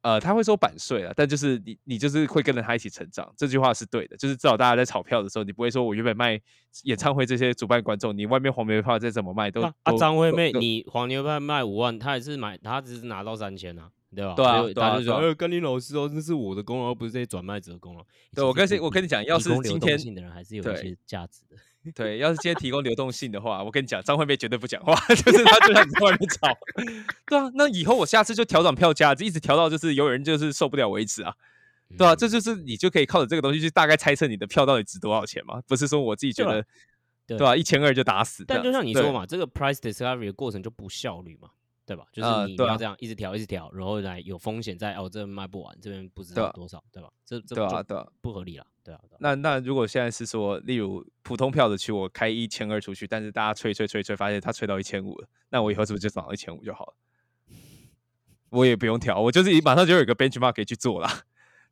呃他会说版税啊，但就是你你就是会跟着他一起成长，这句话是对的。就是至少大家在炒票的时候，你不会说我原本卖演唱会这些主办观众，你外面黄牛票再怎么卖都啊张惠妹，你黄牛票卖五万，他也是买，他只是拿到三千啊，对吧？对啊他就说，呃，甘霖老师说，这是我的功劳，而不是这些转卖者的功劳。对我跟你我跟你讲要是今天的人还是有一些价值的。对，要是今天提供流动性的话，我跟你讲，张惠妹绝对不讲话，就是她就在外面吵。对啊，那以后我下次就调整票价，一直调到就是有人就是受不了为止啊。对啊，这嗯就是你就可以靠着这个东西去大概猜测你的票到底值多少钱嘛，不是说我自己觉得，对对吧、一千二就打死。但就像你说嘛，这个 price discovery 的过程就不效率嘛，对吧？就是你要这样一直调一直调，然后来有风险在哦，这边卖不完，这边不知道多少，对吧？这这就对啊对啊不合理了，对啊。那那如果现在是说，例如普通票的区，我开一千二出去，但是大家吹吹吹吹，发现他吹到一千五了，那我以后是不是就涨到一千五就好了？我也不用调，我就是马上就有一个 benchmark 可以去做啦。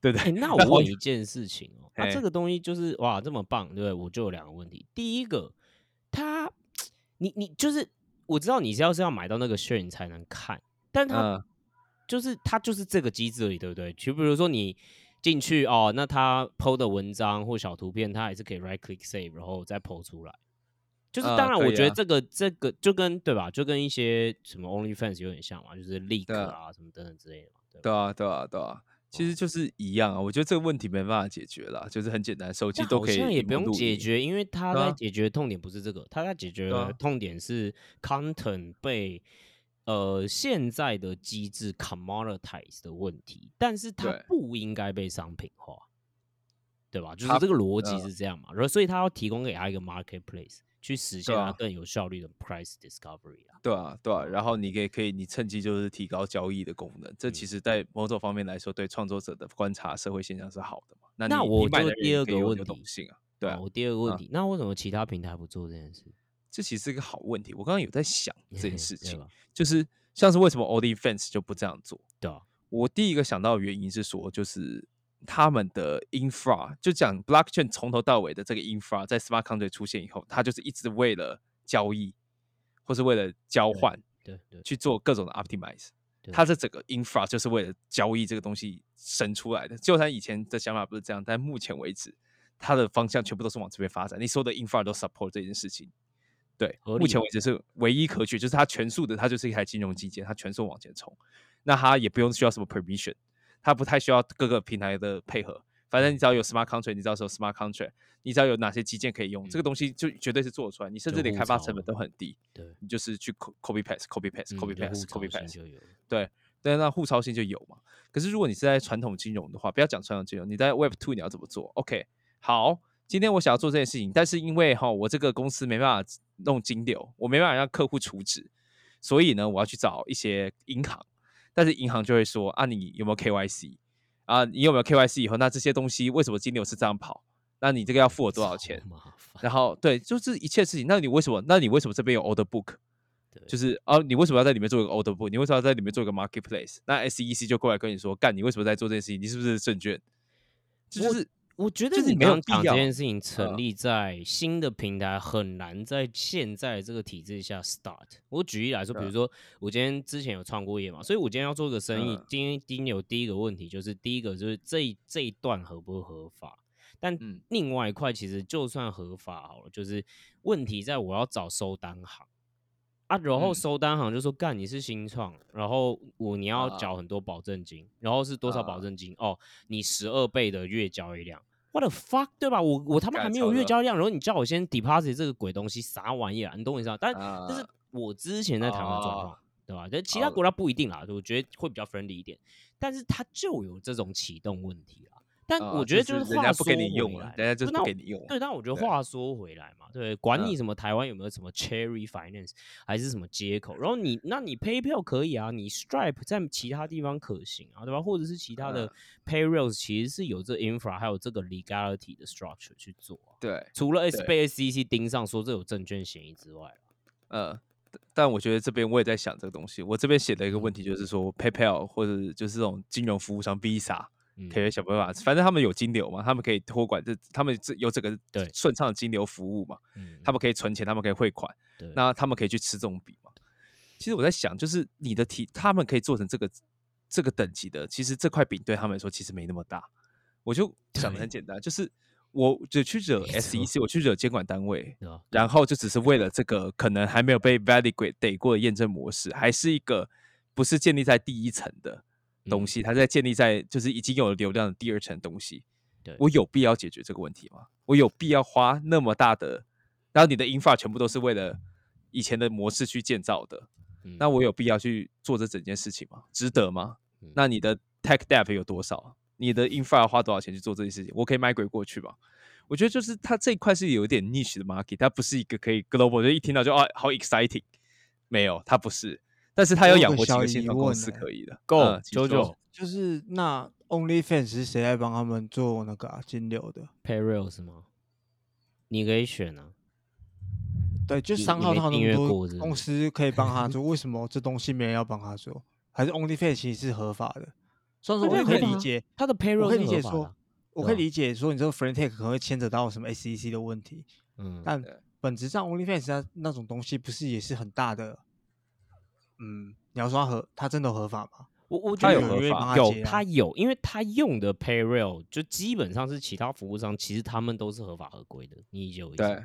对不哎、对？那我 问一件事情哦，那、这嘿个东西就是哇这么棒，对不对？我就有两个问题。第一个，它你你就是我知道你是要是要买到那个 share 你才能看，但它、嗯就是它就是这个机制而已，对不对？就比如说你进去哦，那它 PO 的文章或小图片，它还是可以 right click save，然后再 PO 出来。就是啊当然，我觉得这个、这个就跟对吧，就跟一些什么 OnlyFans 有点像嘛，就是 leak 啊啊什么等等之类的？对啊，对啊，对啊，其实就是一样啊。我觉得这个问题没办法解决啦，就是很简单，手机都可以像也不用。解决，因为他对啊在解决痛点不是这个，他在解决痛点是 content 被呃现在的机制 commoditize 的问题，但是它不应该被商品化，对吧？就是它这个逻辑呃是这样嘛，然后所以他要提供给他一个 marketplace 去实现啊它更有效率的 price discovery 啊。对啊，对啊，然后你可以可以，你趁机就是提高交易的功能，这嗯其实在某种方面来说，对创作者的观察社会现象是好的嘛。那那我你买的人就第二个问题性啊，对啊，我第二个问啊题，那为什么其他平台不做这件事？这其实是一个好问题。我刚刚有在想 这件事情，就是像是为什么 OnlyFans 就不这样做？对啊，我第一个想到的原因是说，就是他们的 infra 就讲 blockchain 从头到尾的这个 infra 在 smart contract 出现以后，它就是一直为了交易或是为了交换对对去做各种的 optimize。对它这整个 infra 就是为了交易这个东西生出来的。就算以前的想法不是这样，但目前为止，它的方向全部都是往这边发展。你所有的 infra 都 support 这件事情。对，目前为止是唯一可取，就是它全速的，它就是一台金融基建，它全速往前冲。那它也不用需要什么 permission，它不太需要各个平台的配合。反正你只要有 smart contract，你只要有 smart contract，你只要有哪些基建可以用，这个东西就绝对是做得出来。你甚至连开发成本都很低，对你就是去 co- copy paste copy paste 嗯 copy 就互 paste 对，但那互抄性就有嘛。可是如果你是在传统金融的话，不要讲传统金融，你在 Web Two 你要怎么做？OK，好，今天我想要做这件事情，但是因为哈我这个公司没办法弄金流，我没办法让客户储值，所以呢，我要去找一些银行，但是银行就会说啊，你有没有 KYC 啊？你有没有 KYC 以后，那这些东西为什么金流是这样跑？那你这个要付我多少钱？然后对，就是一切事情。那你为什么？那你为什么这边有 order book？对就是啊，你为什么要在里面做一个 order book？你为什么要在里面做一个 marketplace？那 SEC 就过来跟你说，干，你为什么在做这件事情？你是不是证券？就是我觉得就是你没有必要刚刚讲这件事情成嗯立在新的平台很难在现在这个体制下 start。我举例来说，比如说我今天之前有创过业嘛，所以我今天要做个生意嗯，今天今天有第一个问题就是第一个就是这这一段合不合法。但嗯另外一块其实就算合法好了，就是问题在我要找收单行啊，然后嗯收单行就说干你是新创，然后我你要啊缴很多保证金，然后是多少保啊证金？哦，你十二倍的月交易量。What the fuck，对吧？我我他妈还没有月交易量，然后你叫我先 deposit 这个鬼东西，啥玩意儿、啊？你懂我意思吗？但、啊但是我之前在台湾状况，哦对吧？但其他国家不一定啦，我觉得会比较 friendly 一点，但是它就有这种启动问题啦。但啊我觉得就是是话说人家不给你用了回来，人家就是那不给你用了对，但我觉得话说回来嘛，对，管你嗯什么台湾有没有什么 Cherry Finance 还是什么接口，然后你那你 PayPal 可以啊，你 Stripe 在其他地方可行啊，对吧？或者是其他的嗯 Payrails 其实是有这 infra 还有这个 legality 的 structure 去做啊、对，除了 S 对被 SEC 盯上说这有证券嫌疑之外啊呃，但我觉得这边我也在想这个东西。我这边写的一个问嗯题就是说，PayPal 或者就是这种金融服务商 Visa 嗯可以想办法，反正他们有金流嘛，他们可以托管这，他们这有这个对。顺畅的金流服务嘛，嗯他们可以。存钱，他们可以汇款，对。那他们可以去吃这种笔嘛。其实我在想，就是你的题，他们可以做成这个这个等级的，其实这块饼对他们来说其实没那么大。我就想的很。简单，就是我只去惹 SEC，我去惹监管单位，然后就只是为了这个可能还没有被 validate 过的验证模式，还是一个不是建立在第一层的东嗯西，它在建立在就是已经有流量的第二层东西。对我有必要解决这个问题吗？我有必要花那么大的，然后你的 infra 全部都是为了以前的模式去建造的，嗯那我有必要去做这整件事情吗？值得吗嗯？那你的 tech debt 有多少？你的 infra 要花多少钱去做这件事情？我可以 migrate 过去吧？我觉得就是它这一块是有一点 niche 的 market，它不是一个可以 global，就一听到就啊好 exciting，没有，它不是，但是他有我有养活几个新创公司可以的。Go，九九就是那 OnlyFans 是谁来帮他们做那个啊金流的？Payroll 是吗？你可以选啊。对，就你商号他那么多公司可以帮他 做，为什么这东西没人要帮他做？还是 OnlyFans 其实是合法的？所以说我可以理解，他的 payroll 我可以理解说合法的啊，我可以理解说你这个 friend take 可能会牵扯到什么 SEC 的问题，嗯，但本质上 OnlyFans 它那种东西不是也是很大的，嗯，你要说它合，它真的合法吗？我我觉得有合法人愿意帮他有因为它用的 payroll 就基本上是其他服务商，其实他们都是合法合规的。你理解我意思？对，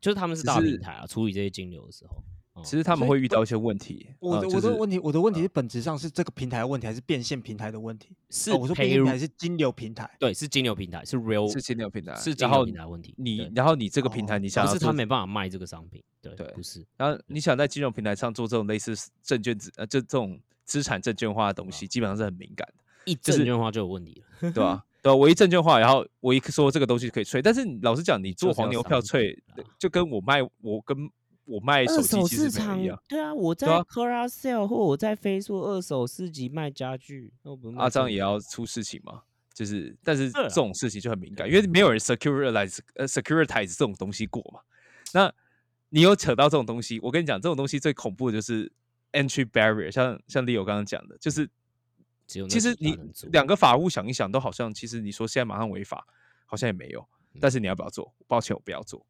就是他们是大平台啊，处理这些金流的时候，哦其实他们会遇到一些问题。我的、我的问题，我的问题是本质上是这个平台的问题，还是变现平台的问题？是哦、我说平台是金流平台，对，是金流平台，是 real 是金流平台，是金流平台问题。你，然后你这个平哦台你想不是他没办法卖这个商品，对，对不是。然后你想在金融平台上做这种类似证券资呃，就这种资产证券化的东西，基本上是很敏感的，一证券化就有问题了。对吧、对吧、我一证券化，然后我一说这个东西可以吹，但是老实讲，你做黄牛票吹，就跟我卖我跟我卖手机其实没有一样对啊，我在对啊 Carousel 或我在飞速二手市集卖家具，那我不是卖啊，这样也要出事情嘛？就是，但是这种事情就很敏感，因为没有人 securitize 呃 securitize 这种东西过嘛。那你有扯到这种东西，我跟你讲，这种东西最恐怖的就是 entry barrier，像像 Leo 刚刚讲的，就是其实你两个法务想一想，都好像其实你说现在马上违法，好像也没有，但是你要不要做？抱歉，我不要做。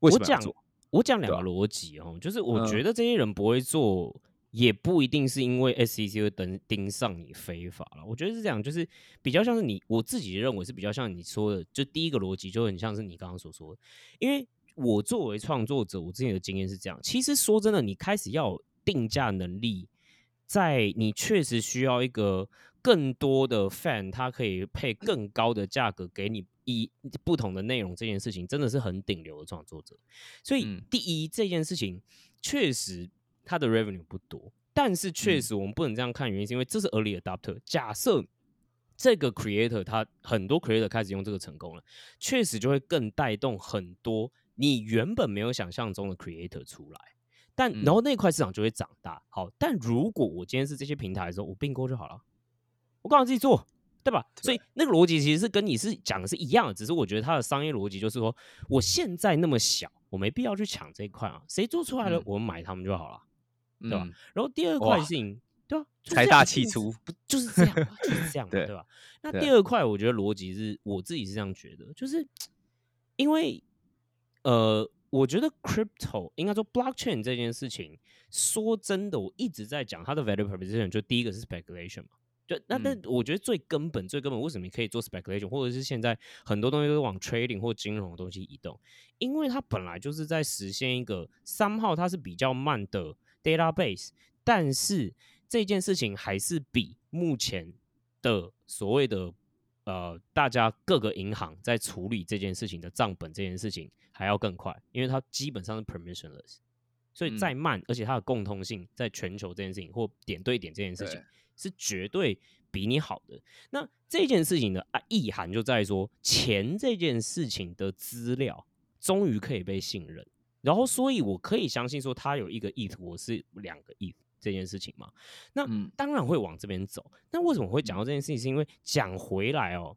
为什么要做？我讲两个逻辑哦，就是我嗯觉得这些人不会做，也不一定是因为 SEC 会盯盯上你非法了。我觉得是这样，就是比较像是你我自己认为是比较像你说的，就第一个逻辑就很像是你刚刚所说的，因为我作为创作者，我之前的经验是这样。其实说真的，你开始要有定价能力，在你确实需要一个更多的 fan，他可以配更高的价格给你以不同的内容，这件事情真的是很顶流的创作者。所以嗯第一，这件事情确实它的 revenue 不多，但是确嗯实我们不能这样看，原因是因为这是 early adopter。假设这个 creator 他很多 creator 开始用这个成功了，确实就会更带动很多你原本没有想象中的 creator 出来。但嗯然后那块市场就会长大。好，但如果我今天是这些平台的时候，我并购就好了，我干嘛自己做？对吧？所以那个逻辑其实是跟你是讲的是一样的，只是我觉得它的商业逻辑就是说，我现在那么小，我没必要去抢这一块啊，谁做出来了，嗯我们买他们就好了。对吧嗯然后第二块事情，对啊，财大气粗不就是这样嘛，就是这样嘛，对对吧？那第二块，我觉得逻辑是我自己是这样觉得，就是因为呃，我觉得 crypto 应该说 blockchain 这件事情，说真的，我一直在讲它的 value proposition，就第一个是 speculation 嘛。就那那嗯。我觉得最根本最根本，为什么你可以做 speculation，或者是现在很多东西都往 trading 或金融的东西移动？因为它本来就是在实现一个三号，它是比较慢的 database，但是这件事情还是比目前的所谓的呃大家各个银行在处理这件事情的账本这件事情还要更快，因为它基本上是 permissionless，所以再嗯。慢，而且它的共通性在全球这件事情或点对点这件事情对是绝对比你好的。那这件事情的啊意涵就在于说，钱这件事情的资料终于可以被信任，然后所以我可以相信说，他有一个 it，我是两个 it 这件事情嘛。那嗯当然会往这边走。那为什么会讲到这件事情？是因为讲回来哦，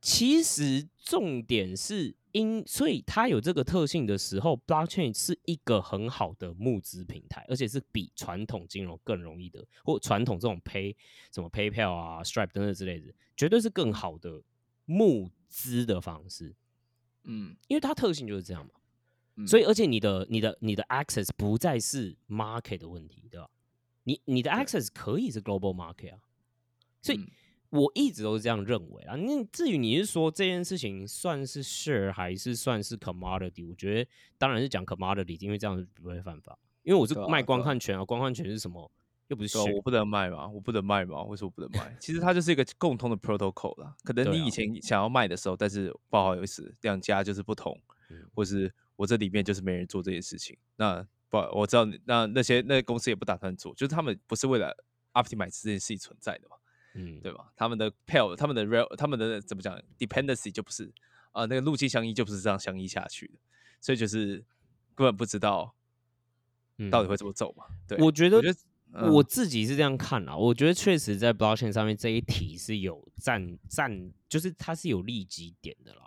其实重点是因，所以它有这个特性的时候，blockchain 是一个很好的募资平台，而且是比传统金融更容易的，或传统这种 pay 什么 PayPal 啊、Stripe 等等之类的，绝对是更好的募资的方式，嗯，因为它特性就是这样嘛。嗯所以，而且你的、你的、你的 access 不再是 market 的问题，对吧？你你的 access 可以是 global market 啊，所以嗯我一直都是这样认为啊。那至于你是说这件事情算是 share 还是算是 commodity，我觉得当然是讲 commodity，因为这样不会犯法。因为我是卖观看权啊，观看权是什么？又不是对啊，我不能卖嘛，我不能卖嘛，为什么不能卖？其实它就是一个共通的 protocol 啦。可能你以前想要卖的时候，但是不好意思，两家就是不同，嗯或是我这里面就是没人做这件事情。那不，我知道那那些那公司也不打算做，就是他们不是为了 optimize 这件事情存在的嘛，嗯，对吧？他们的 pair，他们的 real，他们的怎么讲 dependency 就不是啊、那个路径相依就不是这样相依下去的，所以就是根本不知道嗯到底会怎么走嘛。对，我觉得我自己是这样看啦，我觉得确实在 blockchain 上面这一题是有占占，就是它是有利基点的啦。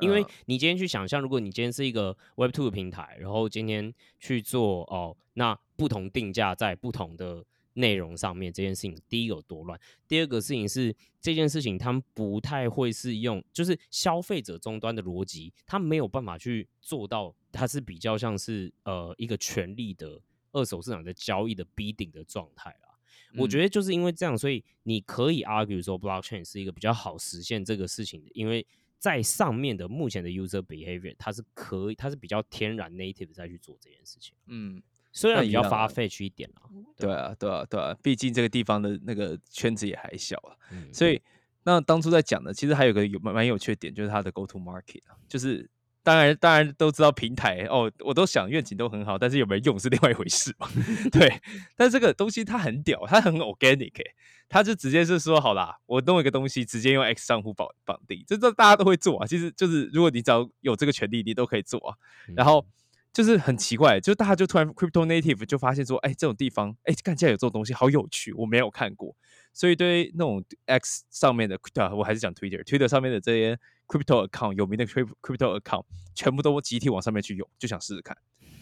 因为嗯你今天去想象，如果你今天是一个 Web Two 的平台，然后今天去做哦，那不同定价在不同的内容上面这件事情，第一有多乱，第二个事情是这件事情他们不太会是用，就是消费者终端的逻辑，他没有办法去做到，它是比较像是呃一个权力的二手市场的交易的 bidding 的状态啦。我觉嗯。得就是因为这样，所以你可以 argue 说 blockchain 是一个比较好实现这个事情的，因为在上面的目前的 user behavior，它是可以，它是比较天然 native 再去做这件事情，嗯，虽然比较那一样啊 far fetch 一点啦，对啊，对啊，对啊，毕竟这个地方的那个圈子也还小啊，嗯，所以那当初在讲的，其实还有个有蛮蛮有趣的点，就是它的 go to market 啊，就是当然当然都知道平台哦，我都想愿景都很好，但是有没有用是另外一回事嘛。对，但这个东西它很屌，它很 organic，、欸、它就直接是说好啦，我弄一个东西，直接用 X 账户绑绑定，这这大家都会做啊。其实就是如果你只要有这个权利，你都可以做啊。然后就是很奇怪，就大家就突然 crypto native 就发现说，哎，这种地方，哎，看起来有这种东西，好有趣，我没有看过。所以对于那种 X 上面的，对啊，我还是讲 Twitter，Twitter 上面的这些 crypto account 有名的 cryp- crypto account，全部都集体往上面去涌，就想试试看。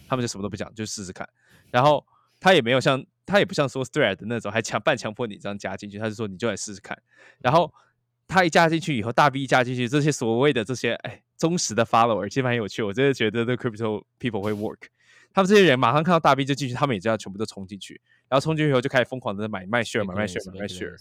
他们就什么都不讲，就试试看。然后他也没有像他也不像说 Thread 那种还强半强迫你这样加进去，他是说你就来试试看。然后他一加进去以后，大 B 一加进去，这些所谓的这些哎忠实的 follower 其实蛮有趣，我真的觉得这 crypto people 会 work。他们这些人马上看到大 B 就进去，他们也知道全部都冲进去，然后冲进去以后就开始疯狂的买卖 share 买卖 share 买卖 share，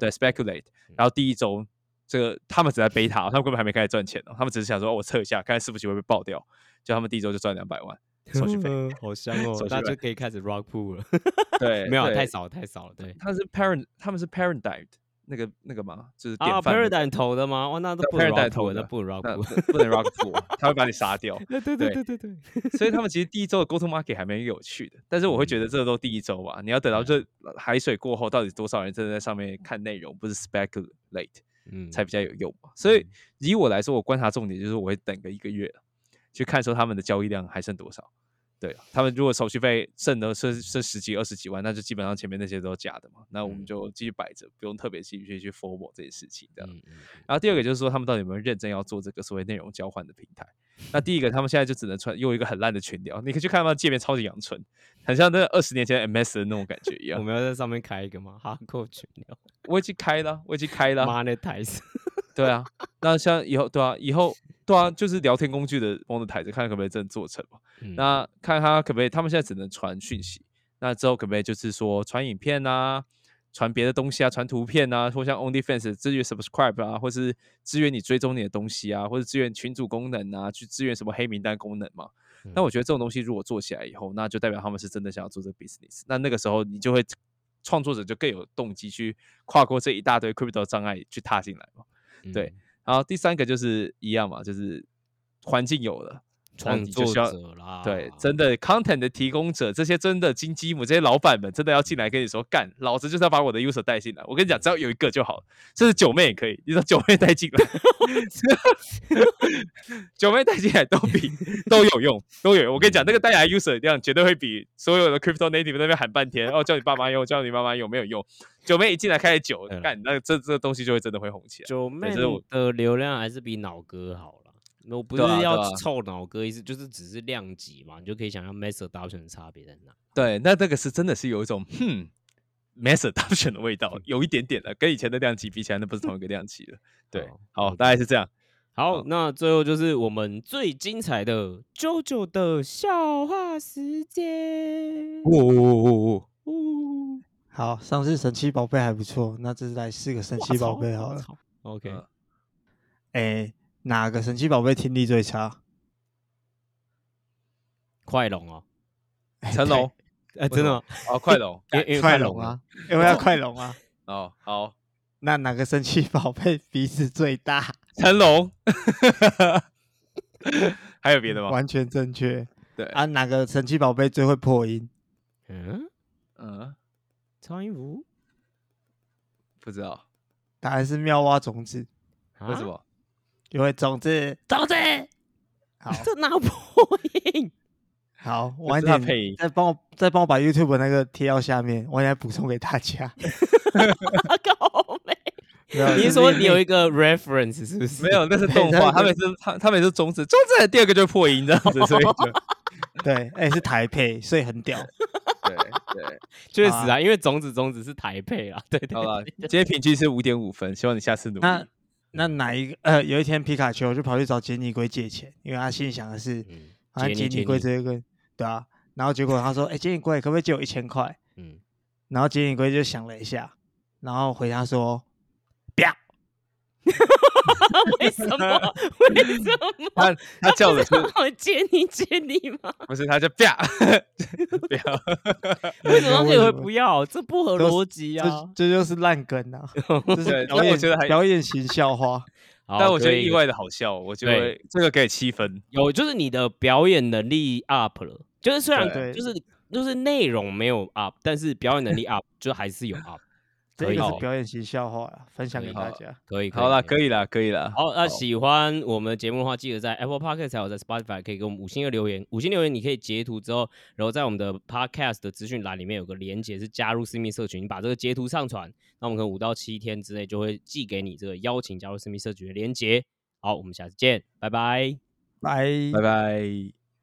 对 speculate。然后第一周这个他们只在 beta，他们根本还没开始赚钱呢，他们只是想说、哦我测一下，看是不是会不会爆掉，就他们第一周就赚两百万 手续费。好香哦手，续大家就可以开始 rock pool 了。对，没有太少了太少了，对。他是 parent，他们是 paradigm 那个那个嘛，就是典啊，Paradigm 投的吗？哇，那都不能 Paradigm 投的不能 rock。不不能 rock pool，他会把你杀掉。对对对对对对，所以他们其实第一周的 go to market 还蛮有趣的，但是我会觉得这都第一周吧，你要等到这海水过后，到底多少人真的在上面看内容，不是 speculate 嗯，才比较有用嘛。所以以我来说，我观察重点就是我会等个一个月去看说他们的交易量还剩多少。对啊，他们如果手续费剩的剩剩十几二十几万，那就基本上前面那些都是假的嘛，那我们嗯就继续摆着，不用特别继续去 follow 这件事情这样。嗯嗯然后第二个就是说，他们到底有没有认真要做这个所谓内容交换的平台？那第一个，他们现在就只能穿用一个很烂的群聊，你可以去看他们界面超级阳春，很像那二十年前 MS 的那种感觉一样我样。们要在上面开一个吗？哈扣群聊我已经开了，我已经开了。，monetize。对啊，那像以后对啊，以后对啊，就是聊天工具的 m o 台子，看可不可以真的做成嘛。嗯那看他可不可以，他们现在只能传讯息，那之后可不可以就是说传影片啊，传别的东西啊，传图片啊，或像 OnlyFans 支援 subscribe 啊，或是支援你追踪你的东西啊，或者支援群组功能啊，去支援什么黑名单功能嘛。那我觉得这种东西如果做起来以后，那就代表他们是真的想要做这个 business。那那个时候你就会创作者就更有动机去跨过这一大堆 crypto 障碍去踏进来嘛。对，然后第三个就是一样嘛，就是环境有了，那创作者啦，对，真的 content 的提供者，这些真的金鸡母，这些老板们真的要进来跟你说，干，老子就是要把我的 user 带进来。我跟你讲，只要有一个就好了，甚至九妹也可以，你说九妹带进来，九妹带进来都比都有用，都有用。我跟你讲，那个带来 user 量绝对会比所有的 crypto native 那边喊半天，哦，叫你爸妈用，叫你妈妈用，没有用。九妹一进来开始九干，那这这东西就会真的会红起来。九妹的流量还是比脑哥好了。我不是要对啊凑脑哥，意思就是只是量级嘛，你就可以想象 mass adoption 的差别在哪。对，那这个是真的是有一种哼 mass adoption 的味道，有一点点的，跟以前的量级比起来，那不是同一个量级了。对，好，嗯大概是这样。好，那最后就是我们最精彩的 JoJo 的笑话时间。哦哦哦哦，呜好，上次神奇宝贝还不错，那这次来四个神奇宝贝好了。OK，嗯哎，哪个神奇宝贝听力最差？快龙哦，成龙，哎，真的吗？哦，快龙，因为快龙龙啊，因为要快龙啊。哦，好，那哪个神奇宝贝鼻子最大？成龙，还有别的吗？完全正确对，啊！哪个神奇宝贝最会破音？嗯，嗯，超音符？不知道答案是妙蛙种子，啊？为什么。因为种子种子。好 这哪破音？好，这晚点是他配音再帮我再帮我把 YouTube 那个贴到下面，我来补充给大家。搞没？没有你就是是说你有一个 reference 是不是？没有，那是动画。他每次他他每次中指，中指的第二个就是破音这样子，所以就对，哎、是台配，所以很屌。对对，确实啊，因为种子种子是台配啊，对对好了，今天平均是五点五分，希望你下次努力。那那哪一个呃，有一天皮卡丘就跑去找杰尼龟借钱，因为他心里想的是，嗯，好像杰尼龟这个对啊，然后结果他说，哎，杰尼龟可不可以借我一千块？嗯，然后杰尼龟就想了一下，然后回答说，不要。为什么？为什么？他他叫的是我接你接你吗？不是他就啪 不要，为什么你会不要？这不合逻辑啊！这这就是烂梗啊！这是得还表演型笑话。但我觉得意外的好笑，我觉得这个给七分。有，就是你的表演能力 up 了，就是虽然对就是就是内容没有 up，但是表演能力 up 就还是有 up，这个是表演型笑话啊，分享给大家。可以，好了，可以了，可以了。好，那喜欢我们的节目的话，记得在 Apple Podcast 还有在 Spotify 可以给我们五星的留言。五星留言你可以截图之后，然后在我们的 Podcast 的资讯栏里面有个连接是加入私密社群，你把这个截图上传，那我们可能五到七天之内就会寄给你这个邀请加入私密社群的连接。好，我们下次见，拜拜。拜拜拜。